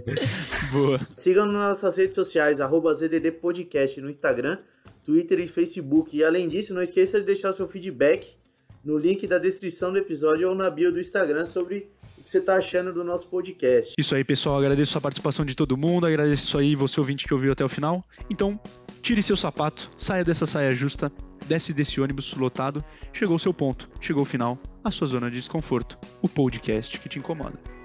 Boa. Sigam nas nossas redes sociais, arroba ZDD Podcast no Instagram, Twitter e Facebook. E além disso, não esqueça de deixar seu feedback no link da descrição do episódio ou na bio do Instagram sobre o que você está achando do nosso podcast. Isso aí, pessoal. Agradeço a participação de todo mundo. Agradeço aí você ouvinte que ouviu até o final. Então, tire seu sapato, saia dessa saia justa, desce desse ônibus lotado. Chegou o seu ponto, chegou o final, a sua zona de desconforto. O podcast que te incomoda.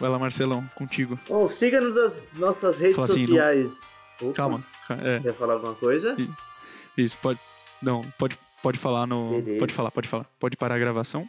Vai lá, Marcelão, contigo. Bom, siga-nos nas nossas redes assim, sociais. Não... Calma. É. Quer falar alguma coisa? Isso, pode. Não, pode, pode falar no. Beleza. Pode falar, pode falar. Pode parar a gravação.